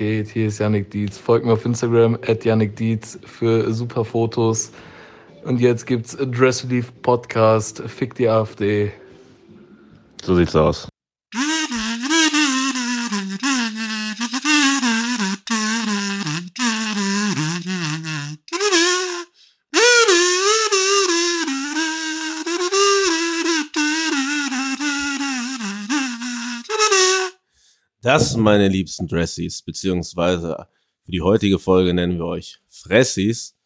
geht? Hier ist Yannick Dietz. Folgt mir auf Instagram at Yannick Dietz für super Fotos. Und jetzt gibt's Dress Relief Podcast. Fick die AfD. So sieht's aus. Das, meine liebsten Dressies, beziehungsweise für die heutige Folge nennen wir euch Fressies,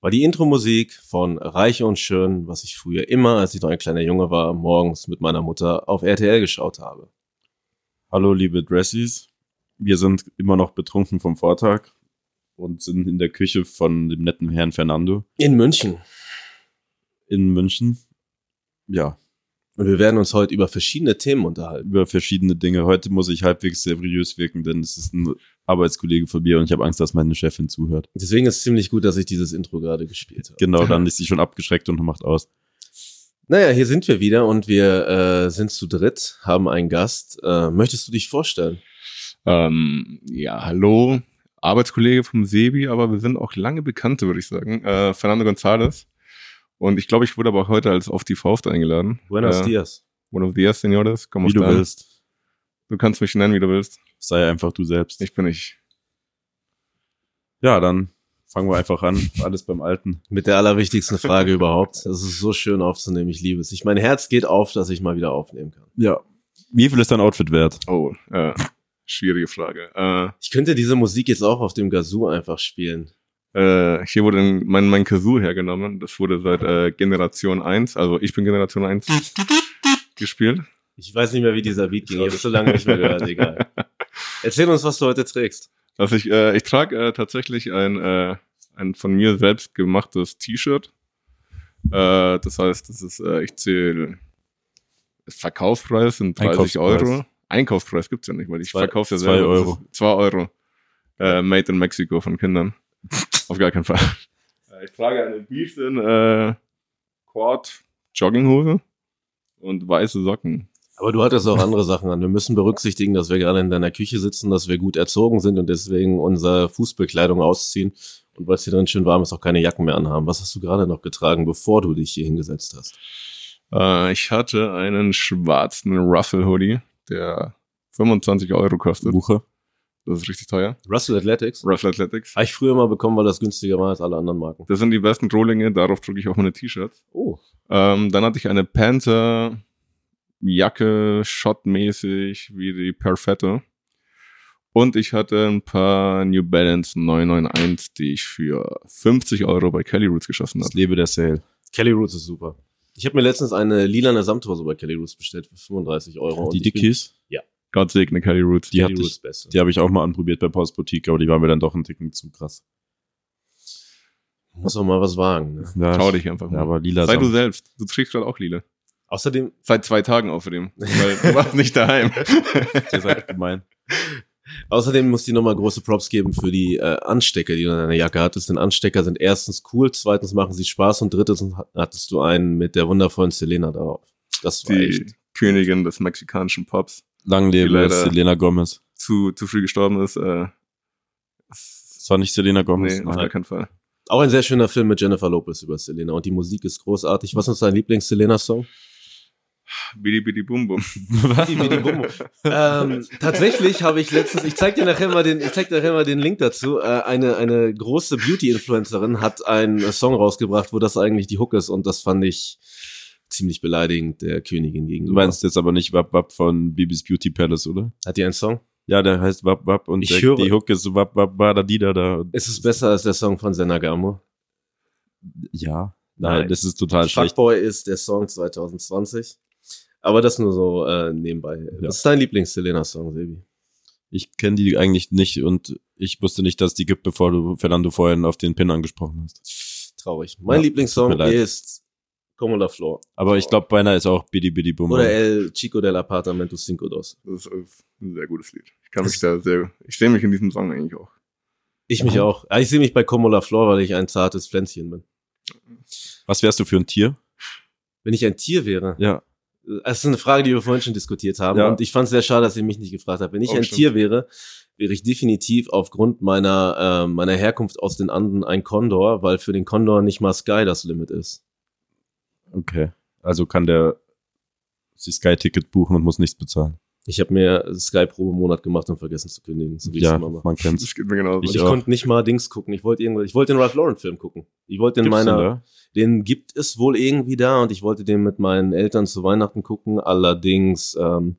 war die Intro-Musik von Reich und Schön, was ich früher immer, als ich noch ein kleiner Junge war, morgens mit meiner Mutter auf RTL geschaut habe. Hallo, liebe Dressies. Wir sind immer noch betrunken vom Vortag und sind in der Küche von dem netten Herrn Fernando In München. in München. Ja, Und wir werden uns heute über verschiedene Themen unterhalten. über verschiedene Dinge. Heute muss ich halbwegs seriös wirken, denn es ist ein Arbeitskollege von mir und ich habe Angst, dass meine Chefin zuhört. Deswegen ist es ziemlich gut, dass ich dieses Intro gerade gespielt habe. Genau, dann ist sie schon abgeschreckt und macht aus. Naja, hier sind wir wieder und wir äh, sind zu dritt, haben einen Gast. Äh, möchtest du dich vorstellen? Ähm, ja, hallo, Arbeitskollege vom Sebi, aber wir sind auch lange Bekannte, würde ich sagen. Äh, Fernando González. Und ich glaube, ich wurde aber auch heute als auf die Faust eingeladen. Buenos äh, dias. Buenos dias, señores. ¿Cómo Wie du están? willst. Du kannst mich nennen, wie du willst. Sei einfach du selbst. Ich bin ich. Ja, dann fangen wir einfach an. Alles beim Alten. Mit der allerwichtigsten Frage überhaupt. Es ist so schön aufzunehmen, ich liebe es. Ich, mein Herz geht auf, dass ich mal wieder aufnehmen kann. Ja. Wie viel ist dein Outfit wert? Oh, äh, schwierige Frage. Äh, Ich könnte diese Musik jetzt auch auf dem Gazoo einfach spielen. Äh, hier wurde ein- mein, mein Kazoo hergenommen. Das wurde seit äh, Generation 1, also ich bin Generation 1 gespielt. Ich weiß nicht mehr, wie dieser Beat ging. Ich habe es so lange nicht mehr gehört, egal. Erzähl uns, was du heute trägst. Also ich, äh, ich trage äh, tatsächlich ein, äh, ein von mir selbst gemachtes T-Shirt. Äh, das heißt, das ist, äh, ich zähle Verkaufspreis sind 30 Einkaufspreis. Euro. Einkaufspreis gibt's ja nicht, weil ich verkaufe ja zwei selber. Euro. Das ist Zwei Euro. Äh, made in Mexico von Kindern. Auf gar keinen Fall. Ich trage eine Beefin äh, Quad Jogginghose und weiße Socken. Aber du hattest auch andere Sachen an. Wir müssen berücksichtigen, dass wir gerade in deiner Küche sitzen, dass wir gut erzogen sind und deswegen unsere Fußbekleidung ausziehen. Und weil es hier drin schön warm ist, auch keine Jacken mehr anhaben. Was hast du gerade noch getragen, bevor du dich hier hingesetzt hast? Äh, ich hatte einen schwarzen Ruffle Hoodie, der 25 Euro kostet. Buche. Das ist richtig teuer. Russell Athletics? Ruffle Athletics. Habe ich früher mal bekommen, weil das günstiger war als alle anderen Marken. Das sind die besten Rohlinge, darauf drücke ich auch meine T-Shirts. Oh. Ähm, dann hatte ich eine Panther Jacke, shotmäßig, wie die Perfetto. Und ich hatte ein paar New Balance 991, die ich für 50 Euro bei Kelly Roots geschossen habe. lebe der Sale. Kelly Roots ist super. Ich habe mir letztens eine lilane Samthose bei Kelly Roots bestellt für 35 Euro. Die ich Dickies, Gott segne Kelly Roots. die Kelly Roots ich, beste. die habe ich auch mal anprobiert bei Post Boutique, aber die waren mir dann doch ein Ticken zu krass. Muss auch mal was wagen. Ne? Ja, Trau dich einfach mal. Ja, aber lila Sei du selbst. Du trägst gerade auch lila. Außerdem, Seit zwei Tagen außerdem. Weil du warst nicht daheim. Ihr seid gemein. außerdem muss die nochmal große Props geben für die äh, Anstecker, die du in deiner Jacke hattest. Denn Anstecker sind erstens cool, zweitens machen sie Spaß und drittens hattest du einen mit der wundervollen Selena darauf. Das war Die echt. Königin des mexikanischen Pops. Lang lebe Selena Gomez. Zu, zu früh gestorben ist. Äh, Das war nicht Selena Gomez. nee, auf gar keinen Fall. Auch ein sehr schöner Film mit Jennifer Lopez über Selena und die Musik ist großartig. Was ist dein Lieblings-Selena-Song? Bidi Bidi Bum Bum. ähm, tatsächlich habe ich letztens, ich zeig dir nachher mal den, ich zeig dir nachher mal den Link dazu. Äh, eine eine große Beauty-Influencerin hat einen Song rausgebracht, wo das eigentlich die Hook ist und das fand ich ziemlich beleidigend der Königin Du gegenüber. meinst jetzt aber nicht Wap Wap von Bibis Beauty Palace, oder? Hat die einen Song? Ja, der heißt Wap Wap und Ich der, höre- die Hook ist Wap Wap Badadida da. Ist es besser als der Song von Senagamo? Ja. Nein, Nein. das ist total schlecht. Fuckboy ist der Song 2020. Aber das nur so äh, nebenbei. Was ist dein Lieblings-Selena-Song, Sebi? Ich kenne die eigentlich nicht und ich wusste nicht, dass die gibt, bevor du Fernando vorhin auf den Pin angesprochen hast. Traurig. Mein Ja, Lieblingssong ist Como la Flor. Aber ich glaube, beinahe ist auch Bidi Bidi Bum. Oder El Chico del Apartamento Cinco Dos. Das ist ein sehr gutes Lied. Ich kann mich da sehr, ich sehe mich in diesem Song eigentlich auch. Ich mich auch. Ja, ich sehe mich bei Como la Flor, weil ich ein zartes Pflänzchen bin. Was wärst du für ein Tier? Wenn ich ein Tier wäre, Ja. Es ist eine Frage, die wir vorhin schon diskutiert haben. Ja. Und ich fand es sehr schade, dass ihr mich nicht gefragt habt. Wenn ich Oh, ein stimmt. Tier wäre, wäre ich definitiv aufgrund meiner, äh, meiner Herkunft aus den Anden ein Kondor, weil für den Kondor nicht mal Sky das Limit ist. Okay. Also kann der sich Sky-Ticket buchen und muss nichts bezahlen. Ich habe mir Sky pro Monat gemacht und vergessen zu kündigen. So wie ich ja, es immer mache. man genauso. Und Ich ich konnte nicht mal Dings gucken. Ich wollte irgendwas, ich wollte den Ralph Lauren Film gucken. Ich wollte den Gibt's meiner, den den gibt es wohl irgendwie da und ich wollte den mit meinen Eltern zu Weihnachten gucken. Allerdings ähm,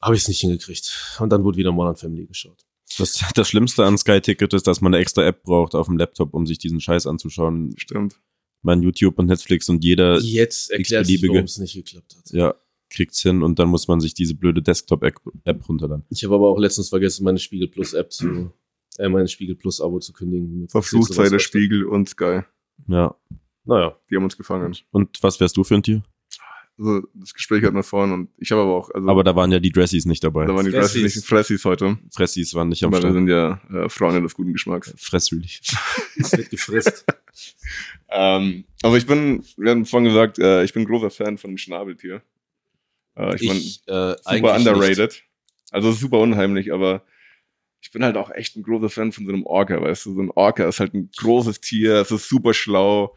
habe ich es nicht hingekriegt. Und dann wurde wieder Modern Family geschaut. Das, das Schlimmste an Sky-Ticket ist, dass man eine extra App braucht auf dem Laptop, um sich diesen Scheiß anzuschauen. Stimmt. Mein YouTube und Netflix und jeder Jetzt erklärt sich, warum es nicht geklappt hat. ja, kriegt's hin und dann muss man sich diese blöde Desktop-App App runterladen. Ich habe aber auch letztens vergessen, meine Spiegel Plus App zu, äh, meine Spiegel Plus Abo zu kündigen. Verflucht sei der. Spiegel und Sky. Ja. Naja, Die haben uns gefangen. Und was wärst du für ein Tier? Also, das Gespräch hatten wir vorhin und ich habe aber auch, also, Aber da waren ja die Dressies nicht dabei. da waren die Fressies. Fressies, nicht Fressies heute. Fressis waren nicht am Aber wir Start. sind ja äh, Freunde des guten Geschmacks. Fressrelief. es wird gefrisst. Ähm, aber ich bin, wir haben vorhin gesagt, äh, ich bin großer Fan von dem Schnabeltier. Äh, ich, ich mein, äh, super underrated. Also super unheimlich, aber ich bin halt auch echt ein großer Fan von so einem Orca, weißt du? So ein Orca ist halt ein großes Tier, es ist super schlau,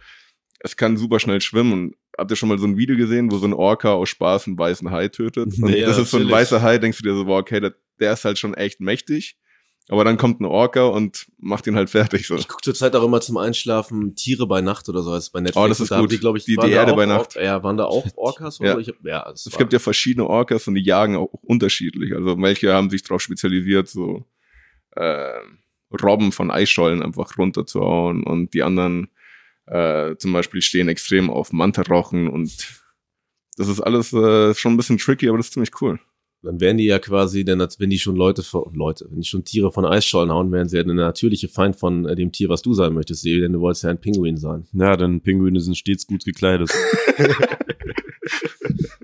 es kann super schnell schwimmen. Habt ihr schon mal so ein Video gesehen, wo so ein Orca aus Spaß einen weißen Hai tötet? Und Nee, das ist so ein weißer Hai, denkst du dir so, boah, okay, der, der ist halt schon echt mächtig. Aber dann kommt ein Orca und macht ihn halt fertig so. Ich gucke zurzeit auch immer zum Einschlafen Tiere bei Nacht oder so, es bei Netflix. Oh, das ist da gut. Die, ich, Die- waren die da Erde auch bei Nacht. Ja, waren da auch Orcas oder Ja. Ich hab, ja, es, gibt ja verschiedene Orcas und die jagen auch unterschiedlich. Also manche haben sich darauf spezialisiert, so äh, Robben von Eisschollen einfach runterzuhauen und die anderen äh, zum Beispiel stehen extrem auf Mantarochen und das ist alles äh, schon ein bisschen tricky, aber das ist ziemlich cool. Dann wären die ja quasi, denn als wenn die schon Leute, von- Leute, wenn die schon Tiere von Eisschollen hauen, wären sie ja der natürliche Feind von äh, dem Tier, was du sein möchtest, denn du wolltest ja ein Pinguin sein. Ja, denn Pinguine sind stets gut gekleidet.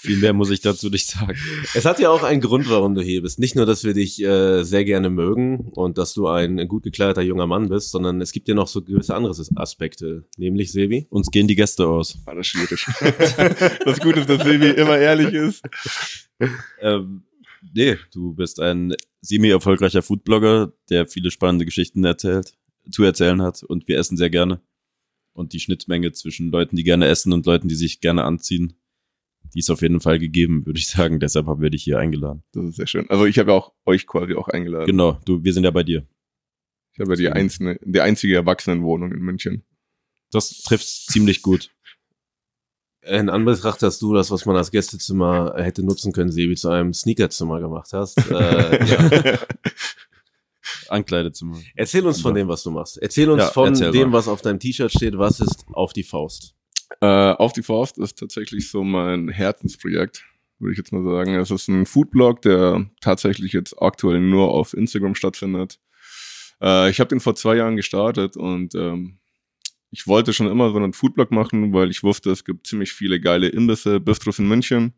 Viel mehr muss ich dazu nicht sagen. Es hat ja auch einen Grund, warum du hier bist. Nicht nur, dass wir dich äh, sehr gerne mögen und dass du ein gut gekleideter junger Mann bist, sondern es gibt ja noch so gewisse andere Aspekte, nämlich Sebi. Uns gehen die Gäste aus. War das schwierig. das Gute ist, dass Silvi immer ehrlich ist. Ähm, nee, du bist ein semi-erfolgreicher Foodblogger, der viele spannende Geschichten erzählt, zu erzählen hat und wir essen sehr gerne. Und die Schnittmenge zwischen Leuten, die gerne essen und Leuten, die sich gerne anziehen, die ist auf jeden Fall gegeben, würde ich sagen. Deshalb haben wir dich hier eingeladen. Das ist sehr schön. Also ich habe ja auch euch quasi auch eingeladen. Genau, du, wir sind ja bei dir. Ich habe ja die, einzelne, die einzige Erwachsenenwohnung in München. Das trifft ziemlich gut. In Anbetracht, dass du das, was man als Gästezimmer hätte nutzen können, Sebi, zu einem Sneakerzimmer gemacht hast. Äh, ja. Ankleidezimmer. Erzähl uns von dem, was du machst. Erzähl uns Ja, von erzähl dem, mal. was auf deinem T-Shirt steht. Was ist auf die Faust? Äh, auf die Faust ist tatsächlich so mein Herzensprojekt, würde ich jetzt mal sagen. Es ist ein Foodblog, der tatsächlich jetzt aktuell nur auf Instagram stattfindet. Äh, ich habe den vor zwei Jahren gestartet und ähm, ich wollte schon immer so einen Foodblog machen, weil ich wusste, es gibt ziemlich viele geile Imbisse, Bistros in München.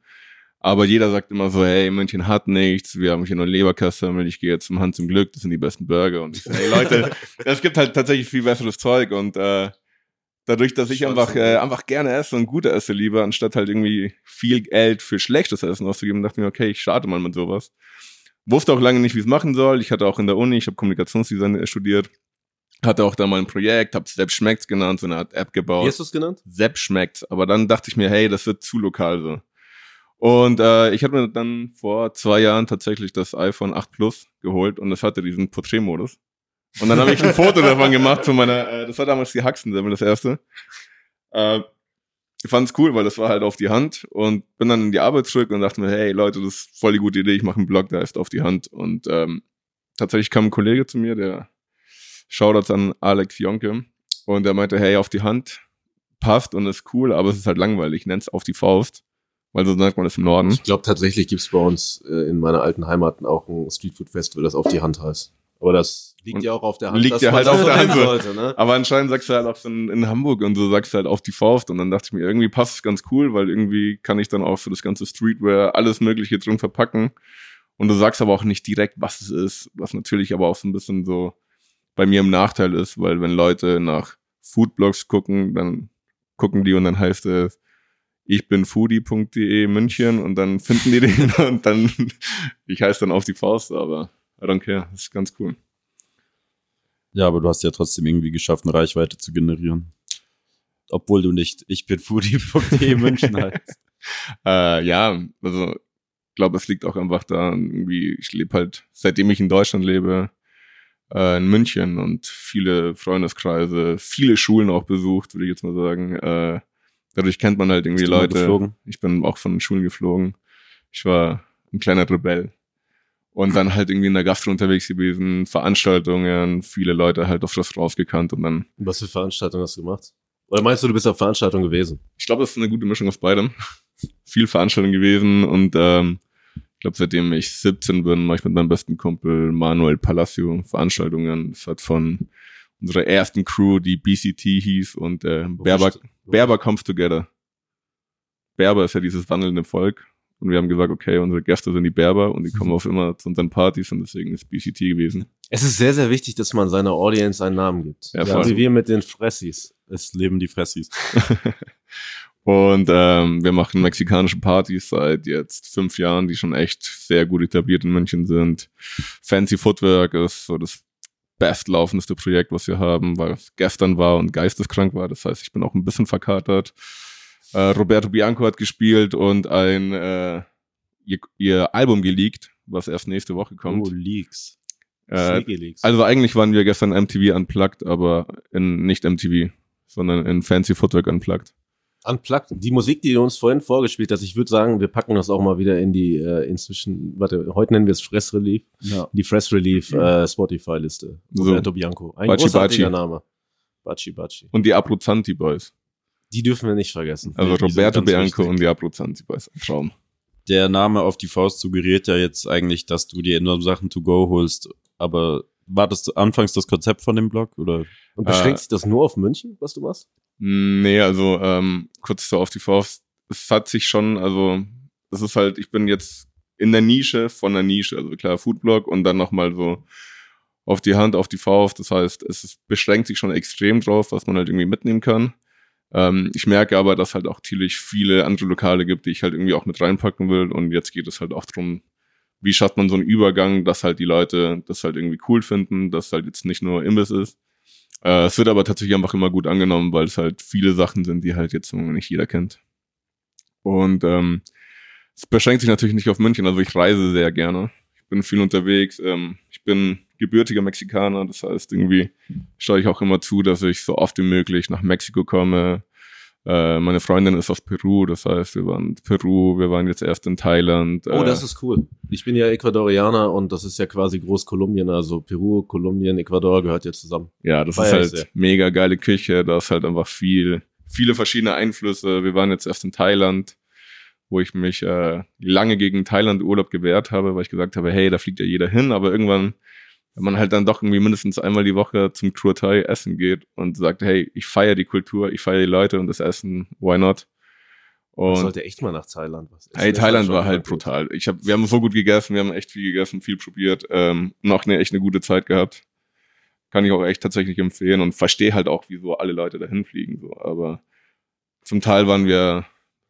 Aber jeder sagt immer so, hey, München hat nichts, wir haben hier nur Leberkassemmel, ich gehe jetzt zum Hand zum Glück, das sind die besten Burger. Und ich so, hey Leute, es gibt halt tatsächlich viel besseres Zeug und äh, dadurch, dass ich einfach, äh, einfach gerne esse und gut esse lieber, anstatt halt irgendwie viel Geld für schlechtes Essen auszugeben, dachte ich mir, okay, ich starte mal mit sowas. Wusste auch lange nicht, wie es machen soll. Ich hatte auch in der Uni, ich habe Kommunikationsdesign studiert, hatte auch da mal ein Projekt, habe Sepp Schmeckt's genannt, so eine Art App Wie gebaut. hast du es genannt? Sepp schmeckt's. Aber dann dachte ich mir, hey, das wird zu lokal so. Und äh, ich hatte mir dann vor zwei Jahren tatsächlich das iPhone 8 Plus geholt und es hatte diesen Porträtmodus. Und dann habe ich ein Foto davon gemacht von meiner, äh, das war damals die Haxensemmel, das erste. Äh, ich fand es cool, weil das war halt auf die Hand und bin dann in die Arbeit zurück und dachte mir, hey Leute, das ist voll die gute Idee, ich mache einen Blog, der heißt auf die Hand. Und ähm, tatsächlich kam ein Kollege zu mir, der Shoutouts an Alex Jonke und der meinte, hey, auf die Hand passt und ist cool, aber es ist halt langweilig, nenn's auf die Faust, weil so sagt man das im Norden. Ich glaube tatsächlich gibt's bei uns äh, in meiner alten Heimat auch ein Streetfood-Festival, das auf die Hand heißt. Aber das liegt ja auch auf der Hand. liegt ja halt auf der Hand. Sollte, ne? Aber anscheinend sagst du halt auch so in, in Hamburg und so sagst du halt auf die Faust und dann dachte ich mir, irgendwie passt es ganz cool, weil irgendwie kann ich dann auch für das ganze Streetwear alles Mögliche drin verpacken. Und du sagst aber auch nicht direkt, was es ist, was natürlich aber auch so ein bisschen so bei mir im Nachteil ist, weil wenn Leute nach Foodblogs gucken, dann gucken die und dann heißt es, ich bin foodie.de München und dann finden die den und dann, ich heiße dann auf die Faust, aber I don't care, das ist ganz cool. Ja, aber du hast ja trotzdem irgendwie geschafft, eine Reichweite zu generieren. Obwohl du nicht ich bin foodie.de München heißt. Äh, ja, also ich glaube, es liegt auch einfach daran, irgendwie, ich lebe halt, seitdem ich in Deutschland lebe, äh, in München und viele Freundeskreise, viele Schulen auch besucht, würde ich jetzt mal sagen. Äh, dadurch kennt man halt irgendwie Leute. geflogen? Ich bin auch von den Schulen geflogen. Ich war ein kleiner Rebell. Und dann halt irgendwie in der Gastro unterwegs gewesen, Veranstaltungen, viele Leute halt auf das rausgekannt und dann, Was für Veranstaltungen hast du gemacht? Oder meinst du, du bist auf Veranstaltungen gewesen? ich glaube, das ist eine gute Mischung aus beidem. Viel Veranstaltungen gewesen und ähm, ich glaube, seitdem ich 17 bin, mache ich mit meinem besten Kumpel Manuel Palacio Veranstaltungen. Das hat von unserer ersten Crew, die BCT hieß und äh, Berber, Berber Comes Together. Berber ist ja dieses wandelnde Volk. Und wir haben gesagt, okay, unsere Gäste sind die Berber und die kommen auf immer zu unseren Partys und deswegen ist BCT gewesen. Es ist sehr, sehr wichtig, dass man seiner Audience einen Namen gibt. Ja, Ja, wie wir mit den Fressis. Es leben die Fressis. und ähm, wir machen mexikanische Partys seit jetzt fünf Jahren, die schon echt sehr gut etabliert in München sind. Fancy Footwork ist so das bestlaufendste Projekt, was wir haben, weil es gestern war und geisteskrank war. Das heißt, ich bin auch ein bisschen verkatert. Äh, Roberto Bianco hat gespielt und ein äh, ihr, ihr Album geleakt, was erst nächste Woche kommt. Oh, Leaks. äh, also eigentlich waren wir gestern MTV unplugged, aber in nicht MTV, sondern in Fancy Footwork unplugged. Unplugged. Die Musik, die du uns vorhin vorgespielt hast, ich würde sagen, wir packen das auch mal wieder in die äh, inzwischen, warte, heute nennen wir es Fress Relief, Ja. die Fress Relief äh, Spotify-Liste. So. Roberto Bianco. Ein Baci großartiger Baci. Name. Baci Baci. Und die Abruzanti Boys. Die dürfen wir nicht vergessen. Also Roberto Bianco wichtig. und die Abruzanti Boys. Ein Traum. Der Name auf die Faust suggeriert ja jetzt eigentlich, dass du dir nur Sachen to go holst. Aber war das anfangs das Konzept von dem Blog? Oder? Und beschränkt äh, sich das nur auf München, was du machst? Nee, also ähm, kurz so auf die Faust. Es hat sich schon, also es ist halt, ich bin jetzt in der Nische von der Nische. Also klar, Foodblog und dann nochmal so auf die Hand, auf die Faust. Das heißt, es ist, beschränkt sich schon extrem drauf, was man halt irgendwie mitnehmen kann. Ähm, ich merke aber, dass halt auch natürlich viele andere Lokale gibt, die ich halt irgendwie auch mit reinpacken will. Und jetzt geht es halt auch drum, wie schafft man so einen Übergang, dass halt die Leute das halt irgendwie cool finden, dass halt jetzt nicht nur Imbiss ist. Äh, es wird aber tatsächlich einfach immer gut angenommen, weil es halt viele Sachen sind, die halt jetzt nicht jeder kennt. Und ähm, es beschränkt sich natürlich nicht auf München, also ich reise sehr gerne. Ich bin viel unterwegs. Ähm, ich bin gebürtiger Mexikaner, das heißt irgendwie schaue ich auch immer zu, dass ich so oft wie möglich nach Mexiko komme. Äh, meine Freundin ist aus Peru, das heißt, wir waren in Peru, wir waren jetzt erst in Thailand. Oh, äh, das ist cool. Ich bin ja Ecuadorianer und das ist ja quasi Groß-Kolumbien, also Peru, Kolumbien, Ecuador gehört ja zusammen. Ja, das Feier ist halt sehr. mega geile Küche. Da ist halt einfach viel, viele verschiedene Einflüsse. Wir waren jetzt erst in Thailand, wo ich mich äh, lange gegen Thailand Urlaub gewehrt habe, weil ich gesagt habe, hey, da fliegt ja jeder hin, aber irgendwann, wenn man halt dann doch irgendwie mindestens einmal die Woche zum Kruor Thai essen geht und sagt, hey, ich feiere die Kultur, ich feiere die Leute und das Essen, why not? Ich Und sollte echt mal nach Thailand was essen. Hey, Das Thailand war halt brutal. Ich hab, wir haben so gut gegessen, wir haben echt viel gegessen, viel probiert, ähm, und auch eine echt eine gute Zeit gehabt. Kann ich auch echt tatsächlich empfehlen und verstehe halt auch, wieso alle Leute dahin fliegen. So. Aber zum Teil waren wir,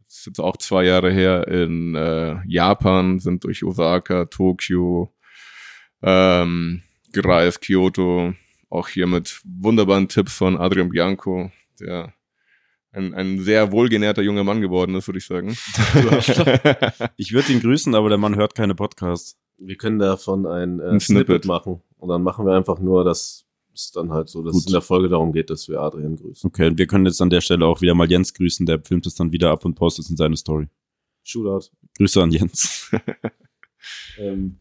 das ist jetzt auch zwei Jahre her, in äh, Japan, sind durch Osaka, Tokio ähm, gereist, Kyoto, auch hier mit wunderbaren Tipps von Adrian Bianco, der ein, ein sehr wohlgenährter junger Mann geworden ist, würde ich sagen. Ich würde ihn grüßen, aber der Mann hört keine Podcasts. Wir können davon ein, äh, Ein Snippet. Snippet. machen. Und dann machen wir einfach nur, dass es dann halt so, dass es Gut. in der Folge darum geht, dass wir Adrian grüßen. Okay, und wir können jetzt an der Stelle auch wieder mal Jens grüßen. Der filmt es dann wieder ab und postet es in seine Story. Shootout. Grüße an Jens. ähm,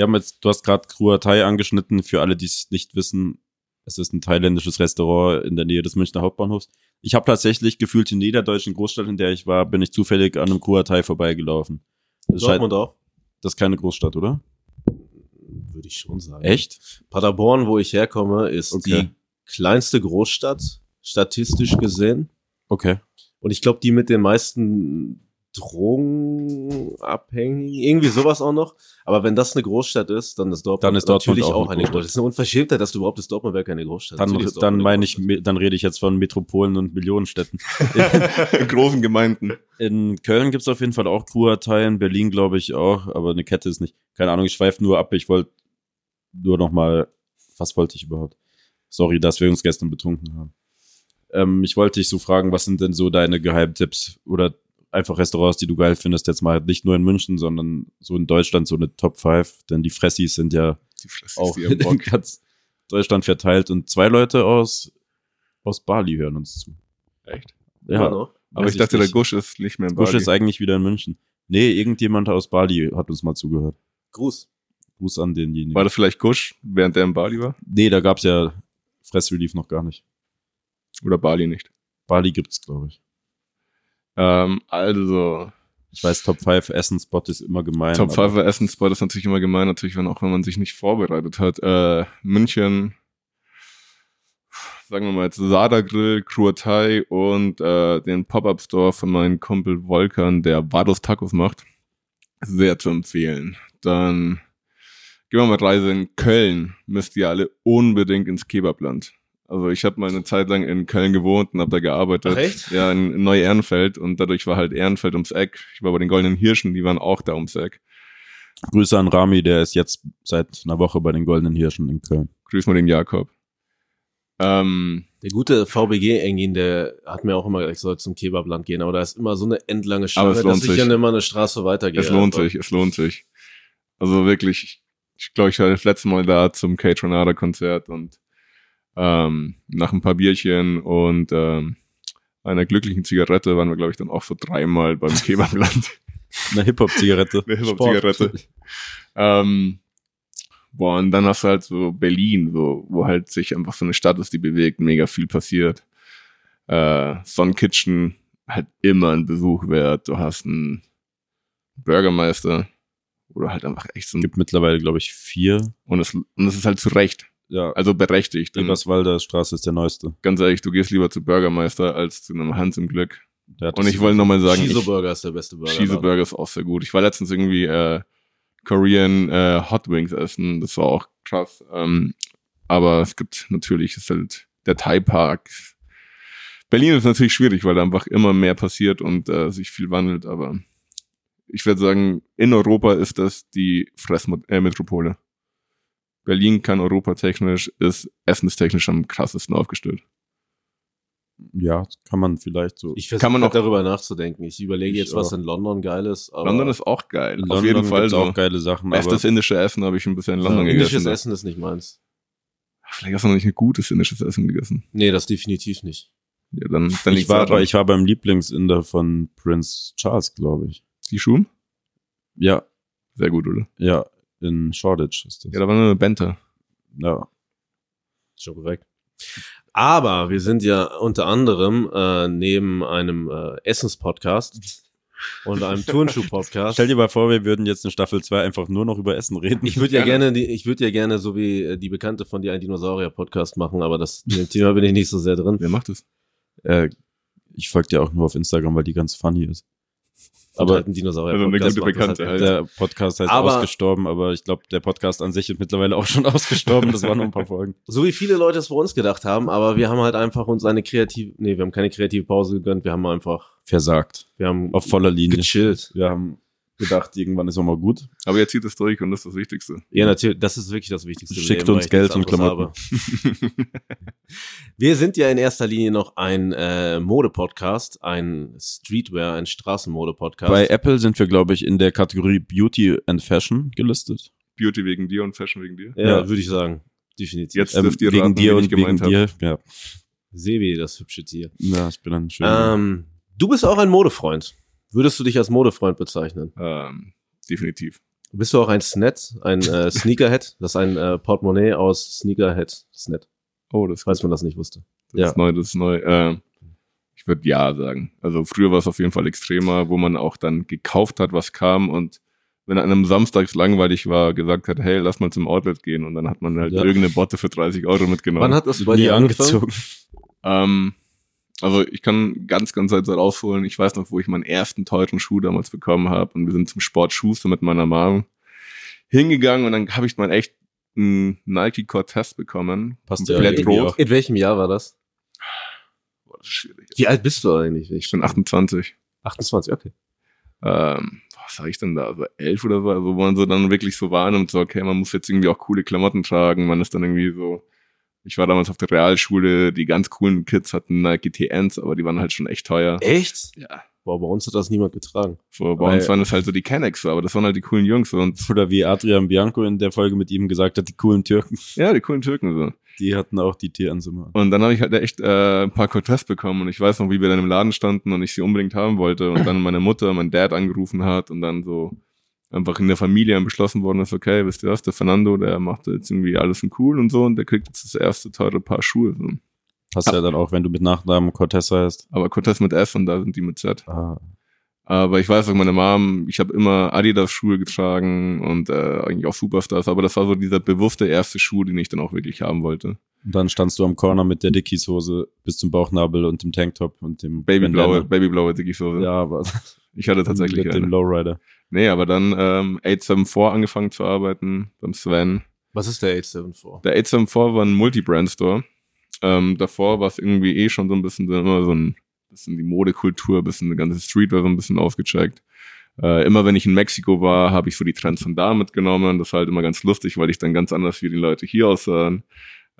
wir haben jetzt, du hast gerade Kruatei angeschnitten. Für alle, die es nicht wissen, es ist ein thailändisches Restaurant in der Nähe des Münchner Hauptbahnhofs. Ich habe tatsächlich gefühlt in jeder deutschen Großstadt, in der ich war, bin ich zufällig an einem Kruatei vorbeigelaufen. Das, scheint, Dortmund auch? das ist keine Großstadt, oder? Würde ich schon sagen. Echt? Paderborn, wo ich herkomme, ist Okay. die kleinste Großstadt, statistisch gesehen. Okay. Und ich glaube, die mit den meisten drogenabhängig, irgendwie sowas auch noch. Aber wenn das eine Großstadt ist, dann ist Dortmund, Dann ist Dortmund natürlich auch auch, eine eine Großstadt. Das ist eine Unverschämtheit, dass du überhaupt das Dortmund wäre keine Großstadt. Dann, dann meine ich, Großstadt. dann rede ich jetzt von Metropolen und Millionenstädten. In großen Gemeinden. In Köln gibt's auf jeden Fall auch Kurerteile, in Berlin glaube ich auch, aber eine Kette ist nicht. Keine Ahnung, ich schweife nur ab. Ich wollte nur noch mal, was wollte ich überhaupt? Sorry, dass wir uns gestern betrunken haben. Ähm, ich wollte dich so fragen, was sind denn so deine Geheimtipps oder einfach Restaurants, die du geil findest, jetzt mal nicht nur in München, sondern so in Deutschland so eine Top 5, denn die Fressis sind ja Die Fresse auch in ganz Deutschland verteilt und zwei Leute aus, aus Bali hören uns zu. Echt? Immer noch. Aber ich dachte, der nicht. Gusch ist nicht mehr in Gusch Bali. ist eigentlich wieder in München. Nee, irgendjemand aus Bali hat uns mal zugehört. Gruß. Gruß an denjenigen. War das vielleicht Gusch, während der in Bali war? Nee, da gab's ja Fressrelief noch gar nicht. Oder Bali nicht? Bali gibt's, glaube ich. Ähm, also, Ich weiß, Top 5 Essen-Spot ist immer gemein. Top aber 5 Essensspot ist natürlich immer gemein, natürlich, wenn auch wenn man sich nicht vorbereitet hat. Äh, München, sagen wir mal jetzt Sada Grill, Kruatei und äh, den Pop-Up-Store von meinem Kumpel Volkan, der Vados Tacos macht. Sehr zu empfehlen. Dann gehen wir mal Reise in Köln. Müsst ihr alle unbedingt ins Kebabland. Also ich habe mal eine Zeit lang in Köln gewohnt und habe da gearbeitet. Ach, echt? Ja, in, in Neu-Ehrenfeld und dadurch war halt Ehrenfeld ums Eck. Ich war bei den Goldenen Hirschen, die waren auch da ums Eck. Grüße an Rami, der ist jetzt seit einer Woche bei den Goldenen Hirschen in Köln. Grüß mal den Jakob. Ähm, Der gute VBG-Engin, der hat mir auch immer gesagt, ich soll zum Kebabland gehen, aber da ist immer so eine endlange Aber lohnt dass ich sich. dann immer eine Straße weitergehe. es lohnt einfach. sich, es lohnt sich. Also wirklich, ich glaube, ich war das letzte Mal da zum Kate Renata Konzert und ähm, nach ein paar Bierchen und ähm, einer glücklichen Zigarette waren wir, glaube ich, dann auch so dreimal beim Kebabland. Eine Hip-Hop-Zigarette. Eine Hip-Hop-Zigarette. ähm, boah, und dann hast du halt so Berlin, so, wo halt sich einfach so eine Stadt ist, die bewegt, mega viel passiert. Äh, Sun Kitchen, halt immer ein Besuch wert. Du hast einen Bürgermeister oder halt einfach echt so ein, gibt mittlerweile, glaube ich, vier. und es, und es ist halt zu Recht, Ja, also berechtigt. Eberswalder Straße ist der neueste. ganz ehrlich, du gehst lieber zu Bürgermeister als zu einem Hans im Glück. Und ich wollte nochmal sagen, Shiso Burger ist der beste Burger. Cheese Burger ist auch sehr gut. Ich war letztens irgendwie äh, Korean äh, Hot Wings essen. Das war auch krass. Ähm, aber es gibt natürlich, es ist halt der Thai Park. Berlin ist natürlich schwierig, weil da einfach immer mehr passiert und äh, sich viel wandelt. Aber ich würde sagen, in Europa ist das die Fressmetropole. Berlin kann europatechnisch, ist essenstechnisch am krassesten aufgestellt. Ja, kann man vielleicht so. Ich Kann versuche noch- darüber nachzudenken. Ich überlege Ich jetzt, was auch. in London geil ist. Aber London ist auch geil. in Auf London jeden Fall so. auch geile Sachen, aber Bestes indische Essen habe ich ein bisschen in London ja, indisches gegessen. Essen ist nicht meins. Vielleicht hast du noch nicht ein gutes indisches Essen gegessen. Nee, das definitiv nicht. Ja, dann, dann ich war, daran. ich war beim Lieblingsinder von Prince Charles, glaube ich. Die Schuhe? Ja, Sehr gut, oder? ja, in Shoreditch ist das. Ja, da war nur eine Bente. Ja. Schon korrekt. Aber wir sind ja unter anderem äh, neben einem äh, Essens-Podcast und einem Turnschuh-Podcast. Stell dir mal vor, wir würden jetzt in Staffel 2 einfach nur noch über Essen reden. Ich würde ja Gerne. gerne, die, ich würde ja gerne so wie äh, die Bekannte von dir einen Dinosaurier-Podcast machen, aber das in dem Thema bin ich nicht so sehr drin. Wer macht das? äh, ich folge dir auch nur auf Instagram, weil die ganz funny ist. Aber halt ein Dinosaurier Also eine gute das Bekannte halt. halt. Der Podcast heißt Aber- ausgestorben, aber ich glaube, der Podcast an sich ist mittlerweile auch schon ausgestorben. Das waren noch ein paar Folgen. So wie viele Leute es bei uns gedacht haben, aber wir haben halt einfach uns eine kreative, nee, wir haben keine kreative Pause gegönnt, wir haben einfach, Versagt. wir haben Auf voller Linie. gechillt. Wir haben gedacht, irgendwann ist auch mal gut. Aber ihr zieht es durch und das ist das Wichtigste. Ja, natürlich, das ist wirklich das Wichtigste. Schickt Leben, uns Geld und anderes Wir sind ja in erster Linie noch ein äh, Mode-Podcast, ein Streetwear, ein Straßenmode-Podcast. Bei Apple sind wir, glaube ich, in der Kategorie Beauty and Fashion gelistet. Beauty wegen dir und Fashion wegen dir. ja, Ja. würde ich sagen. Definitiv. Jetzt Ähm, dürft ihr wegen raten, dir und ich wegen gemeint hab. dir. Ja. Sebi, das hübsche Tier. ja, ich bin ein schöner. Ähm, du bist auch ein Modefreund. Würdest du dich als Modefreund bezeichnen? Ähm, definitiv. Bist du auch ein Snet, ein äh, Sneakerhead? Das ist ein äh, Portemonnaie aus Sneakerhead Snet, Oh, das, falls man das nicht wusste. das ja. ist neu, das ist neu. Äh, ich würde ja sagen. Also früher war es auf jeden Fall extremer, wo man auch dann gekauft hat, was kam und wenn an einem Samstags langweilig war, gesagt hat, hey, lass mal zum Outlet gehen und dann hat man halt Ja. irgendeine Botte für 30 Euro mitgenommen. Wann hat das bei dir angefangen? angezogen. Ähm, Also ich kann ganz, ganz weit ausholen. Ich weiß noch, wo ich meinen ersten teuren Schuh damals bekommen habe. Und wir sind zum Sport Schuster mit meiner Mom hingegangen und dann habe ich mal echt einen Nike Cortez bekommen. Passt ja komplett rot. In welchem Jahr war das? Boah, das ist schwierig. Wie alt bist du eigentlich? Ich bin 28. 28, okay. ähm, was sag ich denn da, also elf oder so, also wo man so dann wirklich so wahrnimmt, so, okay, man muss jetzt irgendwie auch coole Klamotten tragen, man ist dann irgendwie so, ich war damals auf der Realschule, die ganz coolen Kids hatten Nike TNs, aber die waren halt schon echt teuer. Echt? Ja. Boah, bei uns hat das niemand getragen. So, bei Weil- uns waren es halt so die Kennex, aber das waren halt die coolen Jungs und, Oder wie Adrian Bianco in der Folge mit ihm gesagt hat, die coolen Türken, ja, die coolen Türken so. die hatten auch die TNs immer. Und dann habe ich halt echt äh, ein paar Cortez bekommen und ich weiß noch, wie wir dann im Laden standen und ich sie unbedingt haben wollte und dann meine Mutter, mein Dad angerufen hat und dann so einfach in der Familie beschlossen worden ist, okay, wisst ihr was, der Fernando, der macht jetzt irgendwie alles in cool und so und der kriegt jetzt das erste teure Paar Schuhe. So. Hast du ja dann auch, wenn du mit Nachnamen Cortez heißt. Aber Cortez mit F und da sind die mit Z. Ah. Aber ich weiß auch, meine Mom, ich habe immer Adidas-Schuhe getragen und äh, eigentlich auch Superstars, aber das war so dieser bewusste erste Schuh, den ich dann auch wirklich haben wollte. Und dann standst du am Corner mit der Dickies-Hose bis zum Bauchnabel und dem Tanktop und dem Babyblaue, Bandana. babyblaue Dickies-Hose. Ja, aber Ich hatte tatsächlich mit eine. dem Lowrider. Nee, aber dann ähm, 874 angefangen zu arbeiten beim Sven. Was ist der 874? Der 874 war ein Multi-Brand-Store. Ähm, davor war es irgendwie eh schon so ein bisschen so immer so ein bisschen die Modekultur, bisschen eine ganze Streetwear so ein bisschen aufgecheckt. Äh, immer wenn ich in Mexiko war, habe ich so die Trends von da mitgenommen. Das war halt immer ganz lustig, weil ich dann ganz anders wie die Leute hier aussahen.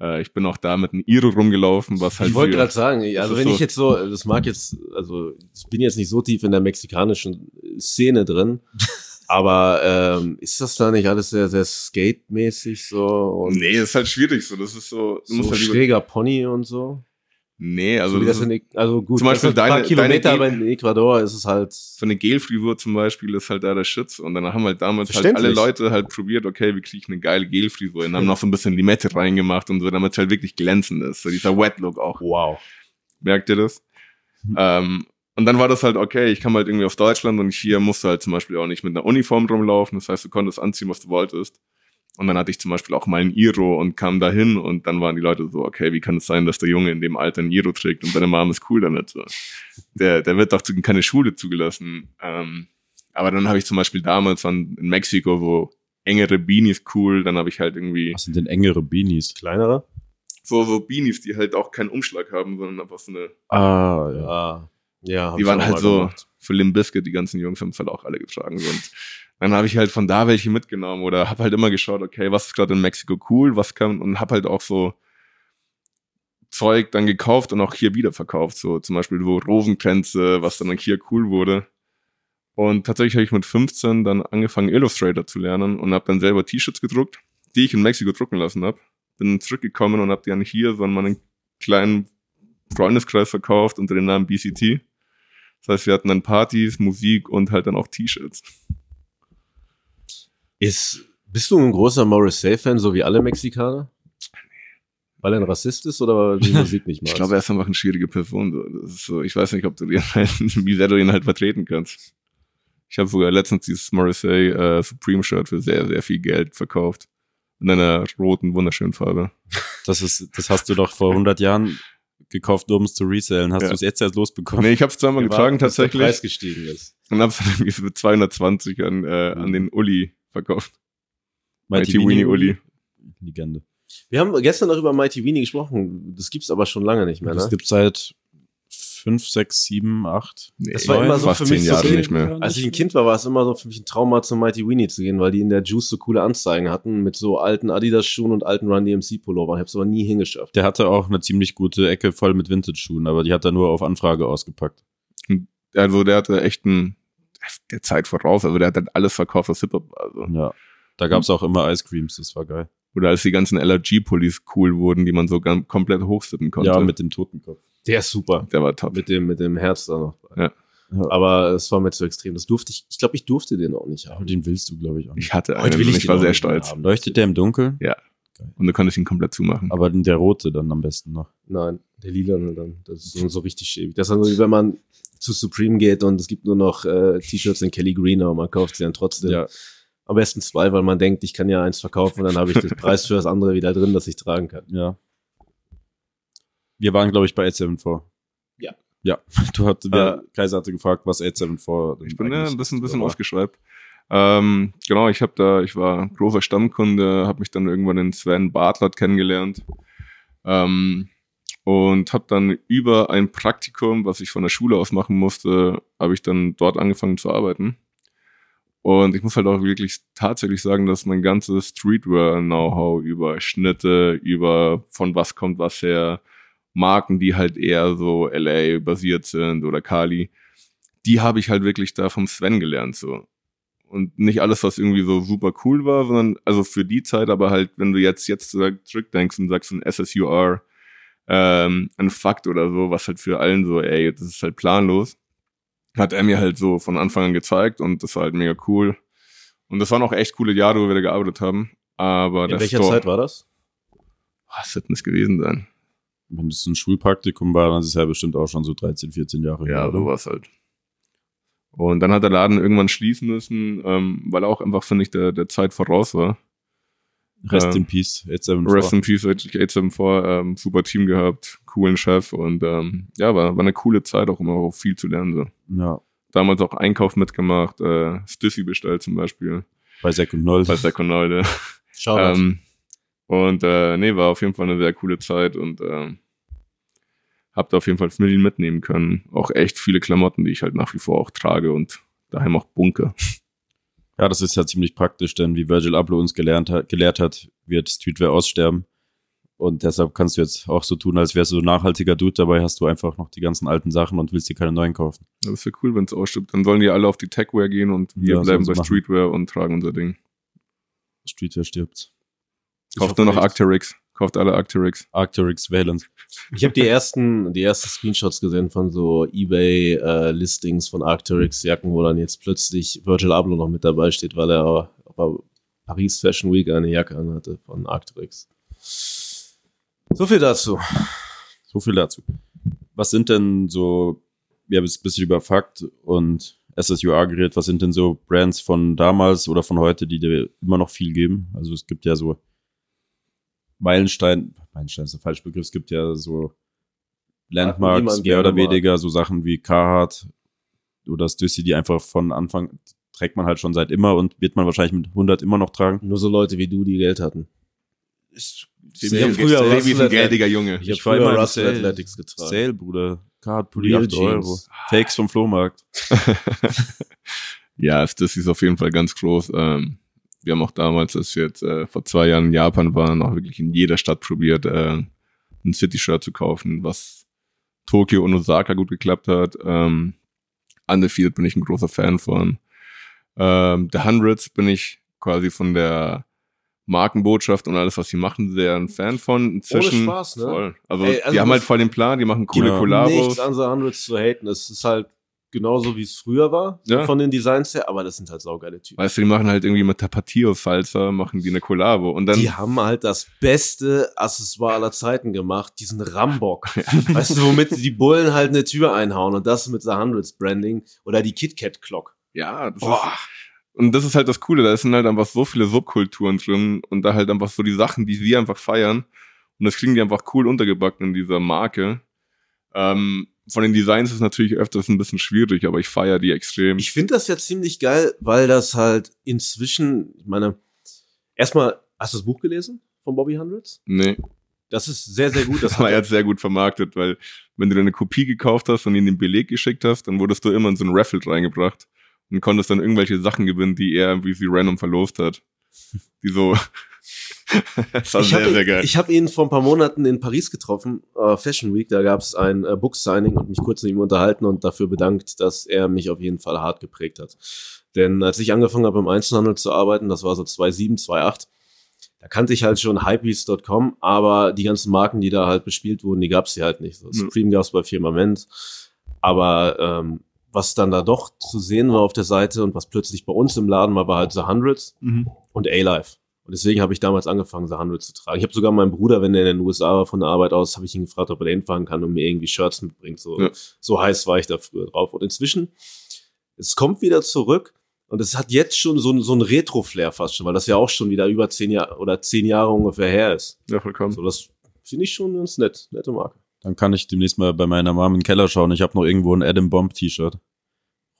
Äh, ich bin auch da mit einem Iro rumgelaufen, was halt ich wollte gerade sagen, also wenn so- ich jetzt so, das mag jetzt, also ich bin jetzt nicht so tief in der mexikanischen Szene drin, aber ähm, ist das da nicht alles sehr, sehr skate-mäßig so? Und Nee, ist halt schwierig so. Das ist so, du so musst halt schräger Pony und so? Nee, also so das das ist, in, also gut, Zum Beispiel ein paar deine- Kilometer, deine aber in Ecuador ist es halt. so eine Gelfrisur zum Beispiel ist halt da der Schütz. Und dann haben halt damals halt alle Leute halt probiert, okay, wie kriege ich eine geile Gelfrisur hin? Haben noch so ein bisschen Limette reingemacht und so, damit es halt wirklich glänzend ist. So dieser Wet-Look auch. Wow. Merkt ihr das? Mhm. Ähm, und dann war das halt, okay, ich kam halt irgendwie aus Deutschland und hier musste halt zum Beispiel auch nicht mit einer Uniform rumlaufen. Das heißt, du konntest anziehen, was du wolltest. Und dann hatte ich zum Beispiel auch mal ein Iro und kam dahin und dann waren die Leute so, okay, wie kann es sein, dass der Junge in dem Alter ein Iro trägt und seine Mom ist cool damit? So. Der, der wird doch zu, in keine Schule zugelassen. Ähm, aber dann habe ich zum Beispiel damals in Mexiko, wo engere Beanies cool, dann habe ich halt irgendwie Was sind denn engere Beanies? Kleinere? so, so Beanies, die halt auch keinen Umschlag haben, sondern einfach so eine Ah, ja. Ja. Ja, die waren halt so gemacht. für Limp Bizkit, die ganzen Jungs haben es halt auch alle getragen. So. Und dann habe ich halt von da welche mitgenommen oder habe halt immer geschaut, okay, was ist gerade in Mexiko cool, was kann und habe halt auch so Zeug dann gekauft und auch hier wieder verkauft. So zum Beispiel so Rosenkränze, was dann hier cool wurde. Und tatsächlich habe ich mit 15 dann angefangen, Illustrator zu lernen und habe dann selber T-Shirts gedruckt, die ich in Mexiko drucken lassen habe. Bin zurückgekommen und habe die dann hier so an meinen kleinen Freundeskreis verkauft unter dem Namen BCT. Das heißt, wir hatten dann Partys, Musik und halt dann auch T-Shirts. Ist, bist du ein großer Morrissey-Fan, so wie alle Mexikaner? Weil er ein Rassist ist oder weil du die Musik nicht magst? Ich glaube, er ist einfach eine schwierige Person. So. Das ist so, ich weiß nicht, ob du den halt, wie sehr du ihn halt vertreten kannst. Ich habe sogar letztens dieses Morrissey äh, Supreme Shirt für sehr, sehr viel Geld verkauft. In einer roten, wunderschönen Farbe. Das, ist, das hast du doch vor 100 Jahren gekauft, um es zu resellen. Hast Ja. du es jetzt erst losbekommen? Nee, ich habe es zweimal getragen bis der tatsächlich Preis gestiegen ist. und habe es für 220 an, äh, an den Uli verkauft. Mighty Mighty Weenie Uli. Legende. Wir haben gestern noch über Mighty Weenie gesprochen. Das gibt's aber schon lange nicht mehr, Das ne? gibt seit 5, 6, 7, 8. Nee, Das war immer so fast für zehn mich so Jahre viel- nicht mehr. Als ich ein Kind war, war es immer so für mich ein Trauma, zum Mighty Weenie zu gehen, weil die in der Juice so coole Anzeigen hatten mit so alten Adidas-Schuhen und alten Run DMC-Pullovern. Ich hab's aber nie hingeschafft. Der hatte auch eine ziemlich gute Ecke voll mit Vintage-Schuhen, aber die hat er nur auf Anfrage ausgepackt. Also der hatte echt ein, der Zeit voraus. Also der hat halt alles verkauft, was Hip-Hop war. Also. Ja. Da gab's auch immer Ice Creams, das war geil. Oder als die ganzen LRG-Pullis cool wurden, die man so ganz, komplett hochsippen konnte. Ja, mit dem Totenkopf. Der ist super. Der war top. Mit dem, mit dem Herz da noch. Ja. Aber es war mir zu extrem. Das durfte ich, ich glaube, ich durfte den auch nicht Aber haben. den willst du, glaube ich, auch nicht. Ich hatte Heute einen will und ich ich war sehr stolz. haben. Leuchtet der im Dunkeln? Und du konntest ihn komplett zumachen. Aber der rote dann am besten noch. Nein, der lila dann. Das ist so, richtig schäbig. Das ist dann so, wie wenn man zu Supreme geht und es gibt nur noch äh, T-Shirts in Kelly Green, aber man kauft sie dann trotzdem. Ja. Am besten zwei, weil man denkt, ich kann ja eins verkaufen und dann habe ich den Preis für das andere wieder drin, das ich tragen kann. Ja. Wir waren, glaube ich, bei 874. Ja. Ja, du hast, äh, Kaiser hatte gefragt, was 874 Ich bin ja ein bisschen, ein bisschen ausgeschreibt. Ähm, genau, ich habe da, ich war großer Stammkunde, habe mich dann irgendwann den Sven Bartlett kennengelernt ähm, und habe dann über ein Praktikum, was ich von der Schule aus machen musste, habe ich dann dort angefangen zu arbeiten. Und ich muss halt auch wirklich tatsächlich sagen, dass mein ganzes Streetwear-Know-how über Schnitte, über von was kommt was her, Marken, die halt eher so LA basiert sind oder Kali, die habe ich halt wirklich da vom Sven gelernt so. Und nicht alles, was irgendwie so super cool war, sondern also für die Zeit, aber halt, wenn du jetzt jetzt zurückdenkst und sagst ein SSUR, ähm, ein Fakt oder so, was halt für allen so, ey, das ist halt planlos, hat er mir halt so von Anfang an gezeigt und das war halt mega cool. Und das waren auch echt coole Jahre, wo wir da gearbeitet haben. Aber In welcher Store, Zeit war das? Was wird denn das gewesen sein? Wenn es ein Schulpraktikum war, dann ist es ja bestimmt auch schon so 13, 14 Jahre her. Ja, so war es halt. Und dann hat der Laden irgendwann schließen müssen, ähm, weil er auch einfach, finde ich, der, der Zeit voraus war. Rest äh, in Peace, 874. Rest in Peace, 874, ähm, super Team gehabt, coolen Chef und ähm, ja, war, war eine coole Zeit, auch immer auch viel zu lernen. So. Ja. Damals auch Einkauf mitgemacht, äh, Stiffy bestellt zum Beispiel. Bei Zack und Nolde. Bei Zack und Nolde. ähm, und äh, nee, war auf jeden Fall eine sehr coole Zeit und äh, hab da auf jeden Fall Familien mitnehmen können. Auch echt viele Klamotten, die ich halt nach wie vor auch trage und daheim auch bunker. Ja, das ist ja ziemlich praktisch, denn wie Virgil Abloh uns gelernt hat, gelehrt hat, wird Streetwear aussterben. Und deshalb kannst du jetzt auch so tun, als wärst du so nachhaltiger Dude. Dabei hast du einfach noch die ganzen alten Sachen und willst dir keine neuen kaufen. Das wäre cool, wenn es ausstirbt. Dann sollen die alle auf die Techwear gehen und wir ja, bleiben bei machen. Streetwear und tragen unser Ding. Streetwear stirbt. Kauft nur noch Arcteryx. Kauft alle Arcteryx. Arcteryx Valent. Ich habe die ersten, die ersten Screenshots gesehen von so eBay-Listings äh, von Arcteryx-Jacken, wo dann jetzt plötzlich Virgil Abloh noch mit dabei steht, weil er auf Paris Fashion Week eine Jacke anhatte von Arcteryx. So viel dazu. So viel dazu. Was sind denn so, wir haben jetzt ein bisschen über Fakt und SSUR geredet, was sind denn so Brands von damals oder von heute, die dir immer noch viel geben? Also es gibt ja so Meilenstein, Meilenstein ist der falsche Begriff, es gibt ja so Landmarks, mehr oder weniger, so Sachen wie Carhartt oder Stussy, die einfach von Anfang trägt man halt schon seit immer und wird man wahrscheinlich mit 100 immer noch tragen. Nur so Leute wie du, die Geld hatten. Ich, ich habe früher Russell ein geldiger Junge. Ich, ich habe früher Russell Athletics getragen. Sale, Bruder. Card Pulli 8 Euro. Fakes vom Flohmarkt. ja, das ist auf jeden Fall ganz groß. Ähm, wir haben auch damals, als wir jetzt äh, vor zwei Jahren in Japan waren, auch wirklich in jeder Stadt probiert, äh, ein City-Shirt zu kaufen, was Tokio und Osaka gut geklappt hat. Ähm, Underfield bin ich ein großer Fan von. Ähm, The Hundreds bin ich quasi von der Markenbotschaft und alles, was sie machen, sehr ein Fan von. Inzwischen Ohne Spaß, ne? Voll. Also, Ey, also die haben halt voll den Plan, die machen coole genau. Kollabos. Nichts an The Hundreds zu haten. Es ist halt genauso wie es früher war, ja. von den Designs her, aber das sind halt saugeile Typen. Weißt du, die machen halt irgendwie mit Tapatio-Salsa, machen die eine Kollabo und dann. Die haben halt das beste Accessoire aller Zeiten gemacht, diesen Rambock. weißt du, womit die Bullen halt eine Tür einhauen und das mit The Hundreds Branding oder die KitKat Clock. Ja, das Boah. ist, und das ist halt das Coole, da sind halt einfach so viele Subkulturen drin und da halt einfach so die Sachen, die wir einfach feiern. Und das klingt die einfach cool untergebacken in dieser Marke. Ähm, von den Designs ist natürlich öfters ein bisschen schwierig, aber ich feiere die extrem. Ich finde das ja ziemlich geil, weil das halt inzwischen, ich meine, erstmal, hast du das Buch gelesen von Bobby Hundreds? Nee. Das ist sehr, sehr gut. Das war jetzt sehr gut vermarktet, weil wenn du dir eine Kopie gekauft hast und ihn den Beleg geschickt hast, dann wurdest du immer in so ein Raffle reingebracht und konntest dann irgendwelche Sachen gewinnen, die er irgendwie sie random verlost hat. Die so das war ich sehr, sehr geil. Ich habe ihn vor ein paar Monaten in Paris getroffen, äh, Fashion Week. Da gab es ein äh, Book-Signing und mich kurz mit ihm unterhalten und dafür bedankt, dass er mich auf jeden Fall hart geprägt hat. Denn als ich angefangen habe, im Einzelhandel zu arbeiten, das war so 2007, 2008, da kannte ich halt schon Hypebeast.com, aber die ganzen Marken, die da halt bespielt wurden, die gab es hier halt nicht. So, mhm. Supreme gab es bei Firmament, aber ähm, was dann da doch zu sehen war auf der Seite und was plötzlich bei uns im Laden war, war halt The Hundreds mhm. und A-Life. Und deswegen habe ich damals angefangen, The Hundred zu tragen. Ich habe sogar meinen Bruder, wenn er in den USA war von der Arbeit aus, habe ich ihn gefragt, ob er da hinfahren kann und mir irgendwie Shirts mitbringt. So, ja. so heiß war ich da früher drauf. Und inzwischen, es kommt wieder zurück und es hat jetzt schon so, so ein Retro-Flair fast schon, weil das ja auch schon wieder über zehn Jahre oder zehn Jahre ungefähr her ist. Ja, vollkommen. So, das finde ich schon ganz nett, nette Marke. Dann kann ich demnächst mal bei meiner Mom in den Keller schauen. Ich habe noch irgendwo ein Adam Bomb T-Shirt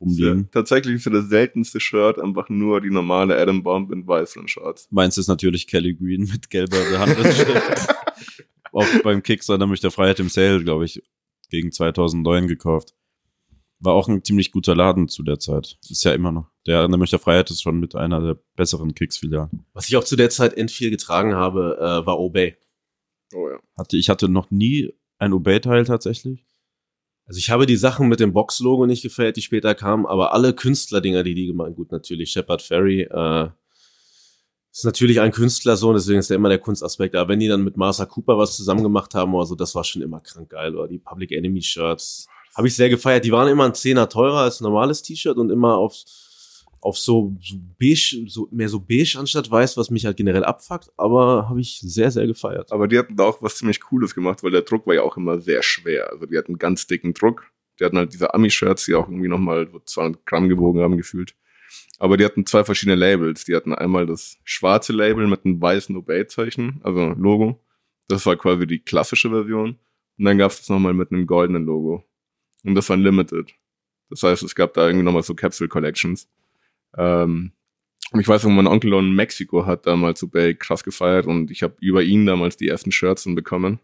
rumliegen. Tatsächlich ist ja das seltenste Shirt einfach nur die normale Adam Bomb in weißen Shorts. Meins ist natürlich Kelly Green mit gelber Handelsschrift. Auch beim Kickstarter nämlich der Freiheit im Sale, glaube ich, gegen 2009 gekauft. War auch ein ziemlich guter Laden zu der Zeit. Ist ja immer noch. Der nämlich der Freiheit ist schon mit einer der besseren Kicks-Filialen. Was ich auch zu der Zeit end viel getragen habe, äh, war Obey. Oh ja. Hatte, ich hatte noch nie ein Obey-Teil tatsächlich. Also ich habe die Sachen mit dem Box-Logo nicht gefällt, die später kamen, aber alle Künstlerdinger, die die gemacht gut, natürlich Shepard Ferry, äh, ist natürlich ein Künstlersohn, deswegen ist der immer der Kunstaspekt. Aber wenn die dann mit Martha Cooper was zusammen gemacht haben oder so, das war schon immer krank geil. Oder die Public Enemy Shirts. Habe ich sehr gefeiert. Die waren immer ein Zehner teurer als ein normales T-Shirt und immer auf, auf so, so beige, so, mehr so beige anstatt weiß, was mich halt generell abfuckt. Aber habe ich sehr, sehr gefeiert. Aber die hatten da auch was ziemlich Cooles gemacht, weil der Druck war ja auch immer sehr schwer. Also die hatten ganz dicken Druck. Die hatten halt diese Ami-Shirts, die auch irgendwie nochmal 200 Gramm gewogen haben, gefühlt. Aber die hatten zwei verschiedene Labels. Die hatten einmal das schwarze Label mit einem weißen Obey-Zeichen, also Logo. Das war quasi die klassische Version. Und dann gab es das nochmal mit einem goldenen Logo. Und das war Limited. Das heißt, es gab da irgendwie nochmal so Capsule Collections. Ähm, ich weiß noch, mein Onkel in Mexiko hat damals Obey krass gefeiert und ich habe über ihn damals die ersten Shirts bekommen.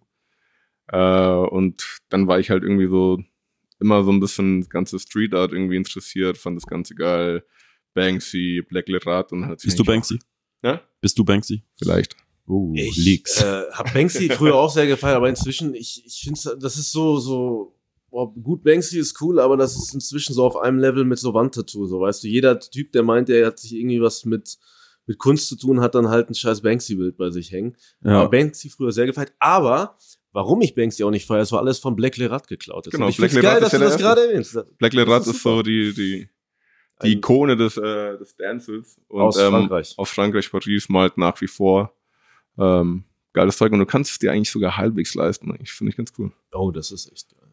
Äh, und dann war ich halt irgendwie so immer so ein bisschen das ganze Street Art irgendwie interessiert, fand das Ganze geil. Banksy, Black Lerat und hat Bist du Banksy? Ja? Bist du Banksy? Vielleicht. Oh, Ich Leaks. äh, habe Banksy früher auch sehr gefeiert, aber inzwischen, ich, ich finde, das ist so, so, boah, gut, Banksy ist cool, aber das ist inzwischen so auf einem Level mit so Wandtattoo, so weißt du, jeder Typ, der meint, der hat sich irgendwie was mit, mit Kunst zu tun, hat dann halt ein scheiß Banksy-Bild bei sich hängen. ja. Aber Banksy früher sehr gefeiert, aber warum ich Banksy auch nicht feiere, es war alles von Black Lerat geklaut. Genau, Und ich Black Lerat geil, ist dass ja du das gerade erwähnst. Black Lerat Das ist so die, die, die Ikone des, äh, des Dances. Und, Aus ähm, Frankreich. Aus Frankreich, Paris malt nach wie vor ähm, geiles Zeug und du kannst es dir eigentlich sogar halbwegs leisten. Ich finde ich ganz cool. Oh, das ist echt geil.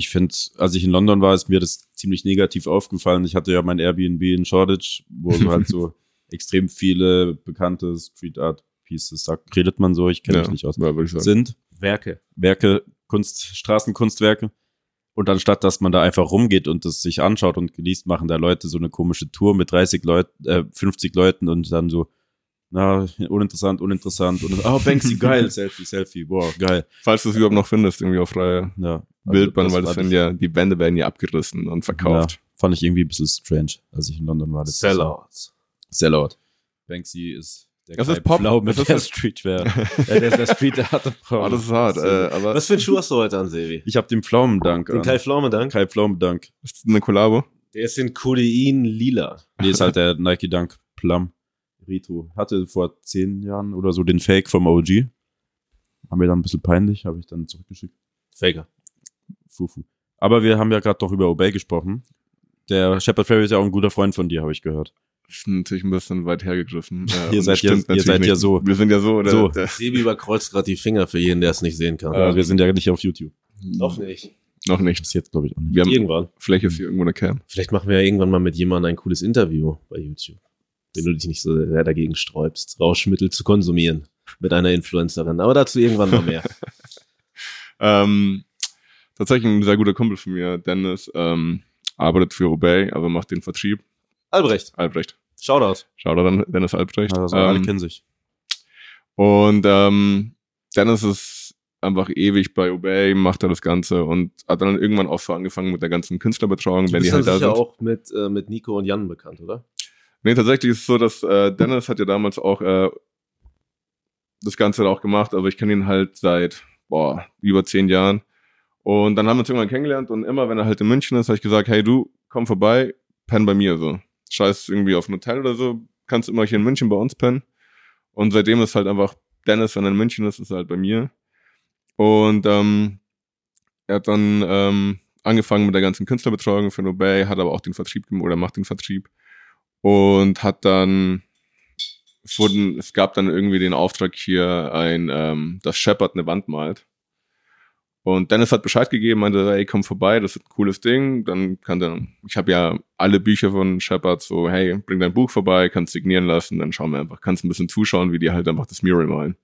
Ich finde, als ich in London war, ist mir das ziemlich negativ aufgefallen. Ich hatte ja mein Airbnb in Shoreditch, wo so halt so extrem viele bekannte Street Art Pieces, sagt, redet man so, ich kenne mich nicht aus, ja, sind Werke. Werke, Kunst, Straßenkunstwerke. Und anstatt, dass man da einfach rumgeht und das sich anschaut und genießt, machen da Leute so eine komische Tour mit 30 Leuten, äh, 50 Leuten und dann so, na, uninteressant, uninteressant. Und, oh, Banksy, geil, Selfie, Selfie, boah, geil. Falls du es überhaupt noch findest, irgendwie auf freie Ja. Also Bildbahn, weil war das werden ja, die Wände werden ja abgerissen und verkauft. Ja, fand ich irgendwie ein bisschen strange, als ich in London war. Sellouts. Sellout. Banksy ist der Das ist Pop. Pflau mit Das ist der das- Streetwear. ja, der ist der Street Art. Oh, das ist hart, äh, aber Was für ein Schuh hast du heute an, Sevi? Ich habe den Pflaumendank Den an. Kai Pflaume-Dank? Kai Pflaumendank. ist eine Kollabo. Der ist in Codein lila. Nee, ist halt der Nike Dunk Plum. Retro. Hatte vor zehn Jahren oder so den Fake vom OG. War mir dann ein bisschen peinlich, habe ich dann zurückgeschickt. Faker. Fufu. Aber wir haben ja gerade doch über Obey gesprochen. Der Shepard Ferry ist ja auch ein guter Freund von dir, habe ich gehört. Das ist natürlich ein bisschen weit hergegriffen. Äh, Ihr seid ja- ihr seid ja nicht. so. Wir sind ja so. Der, So. Der, Sebi überkreuzt gerade die Finger für jeden, der es nicht sehen kann. Äh, wir sind ja nicht auf YouTube. Noch nicht. noch nicht. Das jetzt glaube ich auch nicht. Wir haben, Irgendwann. vielleicht ist hier irgendwo eine Cam. Vielleicht machen wir ja irgendwann mal mit jemandem ein cooles Interview bei YouTube. Wenn du dich nicht so sehr dagegen sträubst, Rauschmittel zu konsumieren mit einer Influencerin. Aber dazu irgendwann mal mehr. Ähm, tatsächlich ein sehr guter Kumpel von mir, Dennis, ähm, arbeitet für Obey, also macht den Vertrieb. Albrecht, Albrecht. Shoutout. Schau da dann, Dennis Albrecht. Also alle Ähm, kennen sich. Und ähm, Dennis ist einfach ewig bei Obey, macht da das Ganze und hat dann irgendwann auch so angefangen mit der ganzen Künstlerbetreuung, Du wenn die halt da sind. auch mit, äh, mit Nico und Jan bekannt, oder? Nee, tatsächlich ist es so, dass äh, Dennis hat ja damals auch äh, das Ganze auch gemacht, aber ich kenne ihn halt seit boah, über zehn Jahren. Und dann haben wir uns irgendwann kennengelernt und immer, wenn er halt in München ist, habe ich gesagt, hey du, komm vorbei, penn bei mir so. Scheiß irgendwie auf ein Hotel oder so, kannst immer hier in München bei uns pennen. Und seitdem ist halt einfach Dennis, wenn er in München ist, ist er halt bei mir. Und ähm, er hat dann ähm, angefangen mit der ganzen Künstlerbetreuung für Nobel, hat aber auch den Vertrieb gemacht oder macht den Vertrieb und hat dann es wurden, es gab dann irgendwie den Auftrag hier ein, ähm, dass Shepard eine Wand malt. Und Dennis hat Bescheid gegeben, meinte, ey, komm vorbei, das ist ein cooles Ding. Dann kann der, ich habe ja alle Bücher von Shepard so, hey, bring dein Buch vorbei, kannst signieren lassen, dann schauen wir einfach, kannst ein bisschen zuschauen, wie die halt einfach das Mural malen.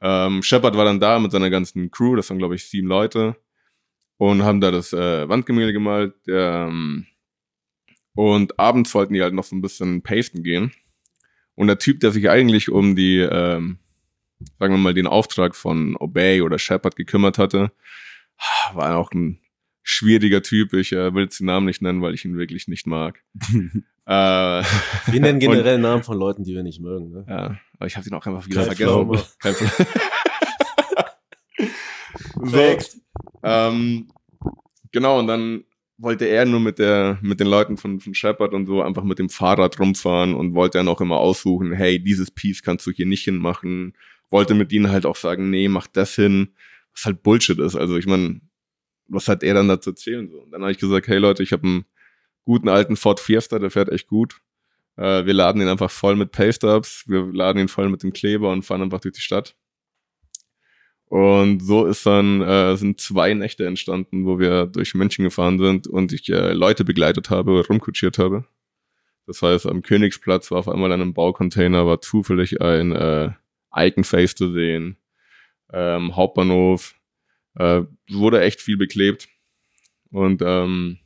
Ähm, Shepard war dann da mit seiner ganzen Crew, das waren glaube ich sieben Leute und haben da das äh, Wandgemälde gemalt. Ähm, und abends wollten die halt noch so ein bisschen pasten gehen. Und der Typ, der sich eigentlich um die, ähm, sagen wir mal, den Auftrag von Obey oder Shepard gekümmert hatte, war auch ein schwieriger Typ. Ich äh, will jetzt den Namen nicht nennen, weil ich ihn wirklich nicht mag. äh, Wir nennen generell Namen von Leuten, die wir nicht mögen. Ne? ja, aber ich habe ihn auch einfach wieder Kein vergessen. Kein so, ähm, genau, und dann wollte er nur mit der, mit den Leuten von, von Shepard und so einfach mit dem Fahrrad rumfahren und wollte dann auch immer aussuchen, hey, dieses Piece kannst du hier nicht hinmachen. Wollte mit ihnen halt auch sagen, nee, mach das hin, was halt Bullshit ist. Also ich meine, was hat er dann dazu erzählen? So? Und dann habe ich gesagt, hey Leute, ich habe einen guten alten Ford Fiesta, der fährt echt gut. Äh, wir laden ihn einfach voll mit Paystubs, wir laden ihn voll mit dem Kleber und fahren einfach durch die Stadt. Und so ist dann, äh, sind zwei Nächte entstanden, wo wir durch München gefahren sind und ich äh, Leute begleitet habe, rumkutschiert habe. Das heißt, am Königsplatz war auf einmal an einem Baucontainer, war zufällig ein äh, Iconface zu sehen. Ähm, Hauptbahnhof äh, wurde echt viel beklebt. Und ähm,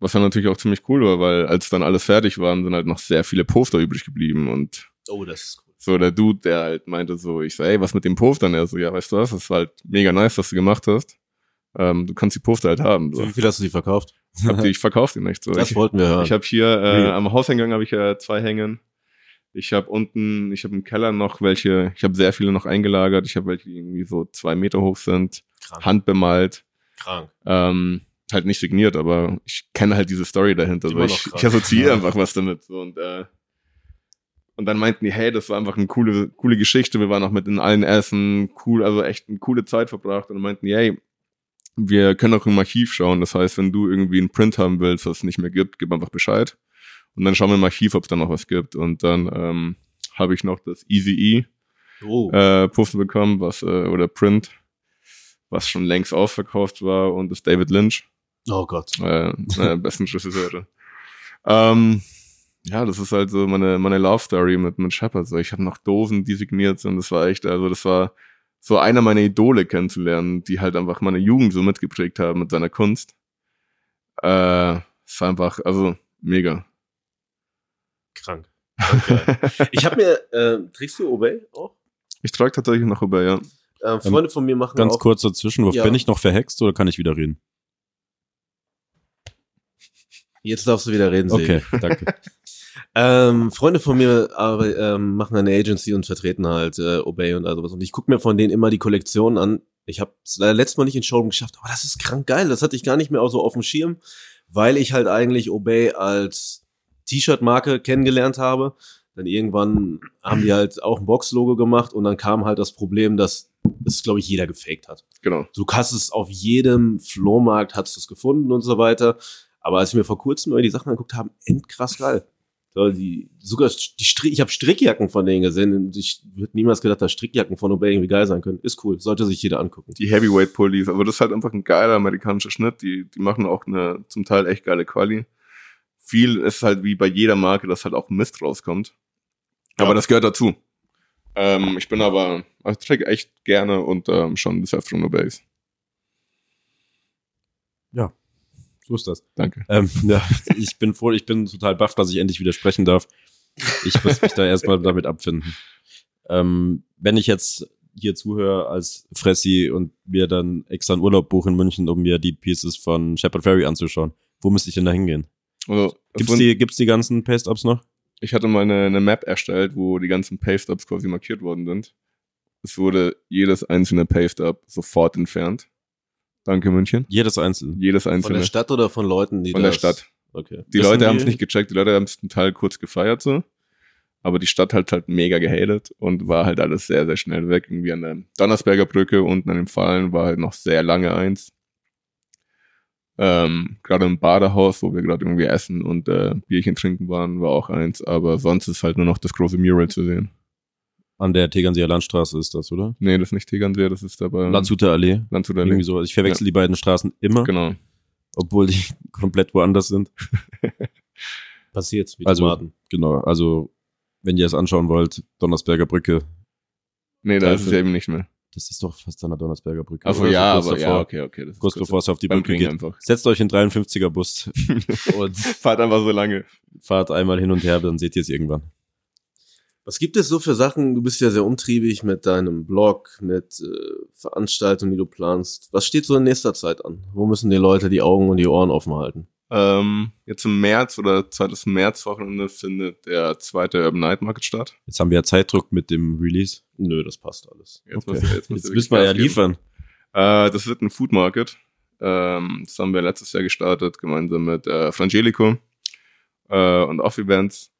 was dann natürlich auch ziemlich cool war, weil als dann alles fertig war, sind halt noch sehr viele Poster übrig geblieben und Oh, das ist cool. so der Dude, der halt meinte so, ich so, ey, was mit dem Postern? Er so, ja, weißt du was, das war halt mega nice, was du gemacht hast. Ähm, du kannst die Poster halt haben. So. Wie viel hast du die verkauft? Hab die, ich verkauf die nicht so. Das ich wollten wir hören. ich habe hier äh, am Hauseingang habe ich äh, zwei hängen. Ich habe unten, ich habe im Keller noch welche, ich habe sehr viele noch eingelagert. Ich habe welche, die irgendwie so zwei Meter hoch sind, krank. handbemalt. krank. Ähm, halt nicht signiert, aber ich kenne halt diese Story dahinter. So. Immer noch Ich, ich assoziiere Ja. einfach was damit. So. Und, äh, und dann meinten die, hey, das war einfach eine coole, coole Geschichte. Wir waren auch mit in allen Essen, cool, also echt eine coole Zeit verbracht. Und meinten hey, wir können auch im Archiv schauen. Das heißt, wenn du irgendwie einen Print haben willst, was es nicht mehr gibt, gib einfach Bescheid. Und dann schauen wir im Archiv, ob es da noch was gibt. Und dann ähm, habe ich noch das Easy E Oh. äh, Poster bekommen, was, äh, oder Print, was schon längst ausverkauft war und das David Lynch, oh Gott. äh, äh, besten Regisseure. Ähm, ja, das ist halt so meine, meine Love Story mit, mit Shepard. So, ich habe noch Dosen, die signiert sind. Das war echt, also das war so einer meiner Idole kennenzulernen, die halt einfach meine Jugend so mitgeprägt haben mit seiner Kunst. Äh, war einfach, also mega. Krank. Okay. ich habe mir, äh, trägst du Obey auch? Ich trage tatsächlich noch über, ja. Äh, Freunde von mir machen Ganz auch. kurz dazwischen, Ja. bin ich noch verhext oder kann ich wieder reden? Jetzt darfst du wieder reden, Sebi. Okay, danke. Ähm, Freunde von mir aber, ähm, machen eine Agency und vertreten halt äh, Obey und all sowas. Und ich gucke mir von denen immer die Kollektionen an. Ich habe es leider letztes Mal nicht in Showroom geschafft, aber das ist krank geil. Das hatte ich gar nicht mehr auch so auf dem Schirm, weil ich halt eigentlich Obey als T-Shirt-Marke kennengelernt habe. Dann irgendwann haben die halt auch ein Box-Logo gemacht und dann kam halt das Problem, dass es, glaube ich, jeder gefaked hat. Genau. Du hast es auf jedem Flohmarkt, hast du es gefunden und so weiter. Aber als ich mir vor kurzem die Sachen angeguckt habe, endkrass geil. So, die, sogar die Strick, ich habe Strickjacken von denen gesehen. Und ich hätte niemals gedacht, dass Strickjacken von Obey irgendwie geil sein können. Ist cool, sollte sich jeder angucken. die Heavyweight Pullis, aber das ist halt einfach ein geiler amerikanischer Schnitt. Die, die machen auch eine zum Teil echt geile Quali. Viel ist halt wie bei jeder Marke, dass halt auch Mist rauskommt. Aber Ja. das gehört dazu. Ähm, ich bin aber, also ich trage echt gerne und ähm, schon des Öfteren nur Base. So ist das. Danke. Ähm, ja, ich bin froh, ich bin total baff, dass ich endlich widersprechen darf. Ich muss mich da erstmal damit abfinden. Ähm, wenn ich jetzt hier zuhöre als Fressi und mir dann extra einen Urlaub buche in München, um mir die Pieces von Shepard Ferry anzuschauen, wo müsste ich denn da hingehen? Also, es Gibt's die, gibt's die ganzen Paste-Ups noch? ich hatte mal eine, eine Map erstellt, wo die ganzen Paste-Ups quasi markiert worden sind. Es wurde jedes einzelne Paste-Up sofort entfernt. Danke, München. Jedes einzelne. Jedes Von einzelne. der Stadt oder von Leuten, die Von der das- Stadt. Okay. Die Wissen Leute haben es nicht gecheckt, die Leute haben es zum Teil kurz gefeiert so. Aber die Stadt hat halt mega gehatet und war halt alles sehr, sehr schnell weg. Irgendwie an der Donnersberger Brücke unten an dem Fallen war halt noch sehr lange eins. Ähm, gerade im Badehaus, wo wir gerade irgendwie essen und äh, Bierchen trinken waren, war auch eins. Aber sonst ist halt nur noch das große Mural zu sehen. An der Tegernseer Landstraße ist das, oder? Nee, das ist nicht Tegernsee, das ist aber Landshuter Allee. Landshuter Irgendwie Allee. so. Also ich verwechsel die beiden Straßen immer, Genau. obwohl die komplett woanders sind. Passiert, wie Also- Tomaten. Genau, also wenn ihr es anschauen wollt, Donnersberger Brücke, Nee, da ist es Teufel. eben nicht mehr. Das ist doch fast an der Donnersberger Brücke. Achso, oder? ja, kurz aber davor, ja, okay, okay. Das ist Kurz bevor es auf die Brücke geht. einfach. Setzt euch in 53er Bus und Fahrt einfach so lange. fahrt einmal hin und her, dann seht ihr es irgendwann. Was gibt es so für Sachen? Du bist ja sehr umtriebig mit deinem Blog, mit äh, Veranstaltungen, die du planst. Was steht so in nächster Zeit an? Wo müssen die Leute die Augen und die Ohren offen halten? Ähm, jetzt im März oder zweites Märzwochenende findet der zweite Urban Night Market statt. Jetzt haben wir ja Zeitdruck mit dem Release. Nö, das passt alles. Jetzt, Okay. muss, jetzt, Jetzt, muss ich müssen wir ja liefern. Äh, das wird ein Food Market. Ähm, das haben wir letztes Jahr gestartet, gemeinsam mit äh, Frangelico äh, und Off Events.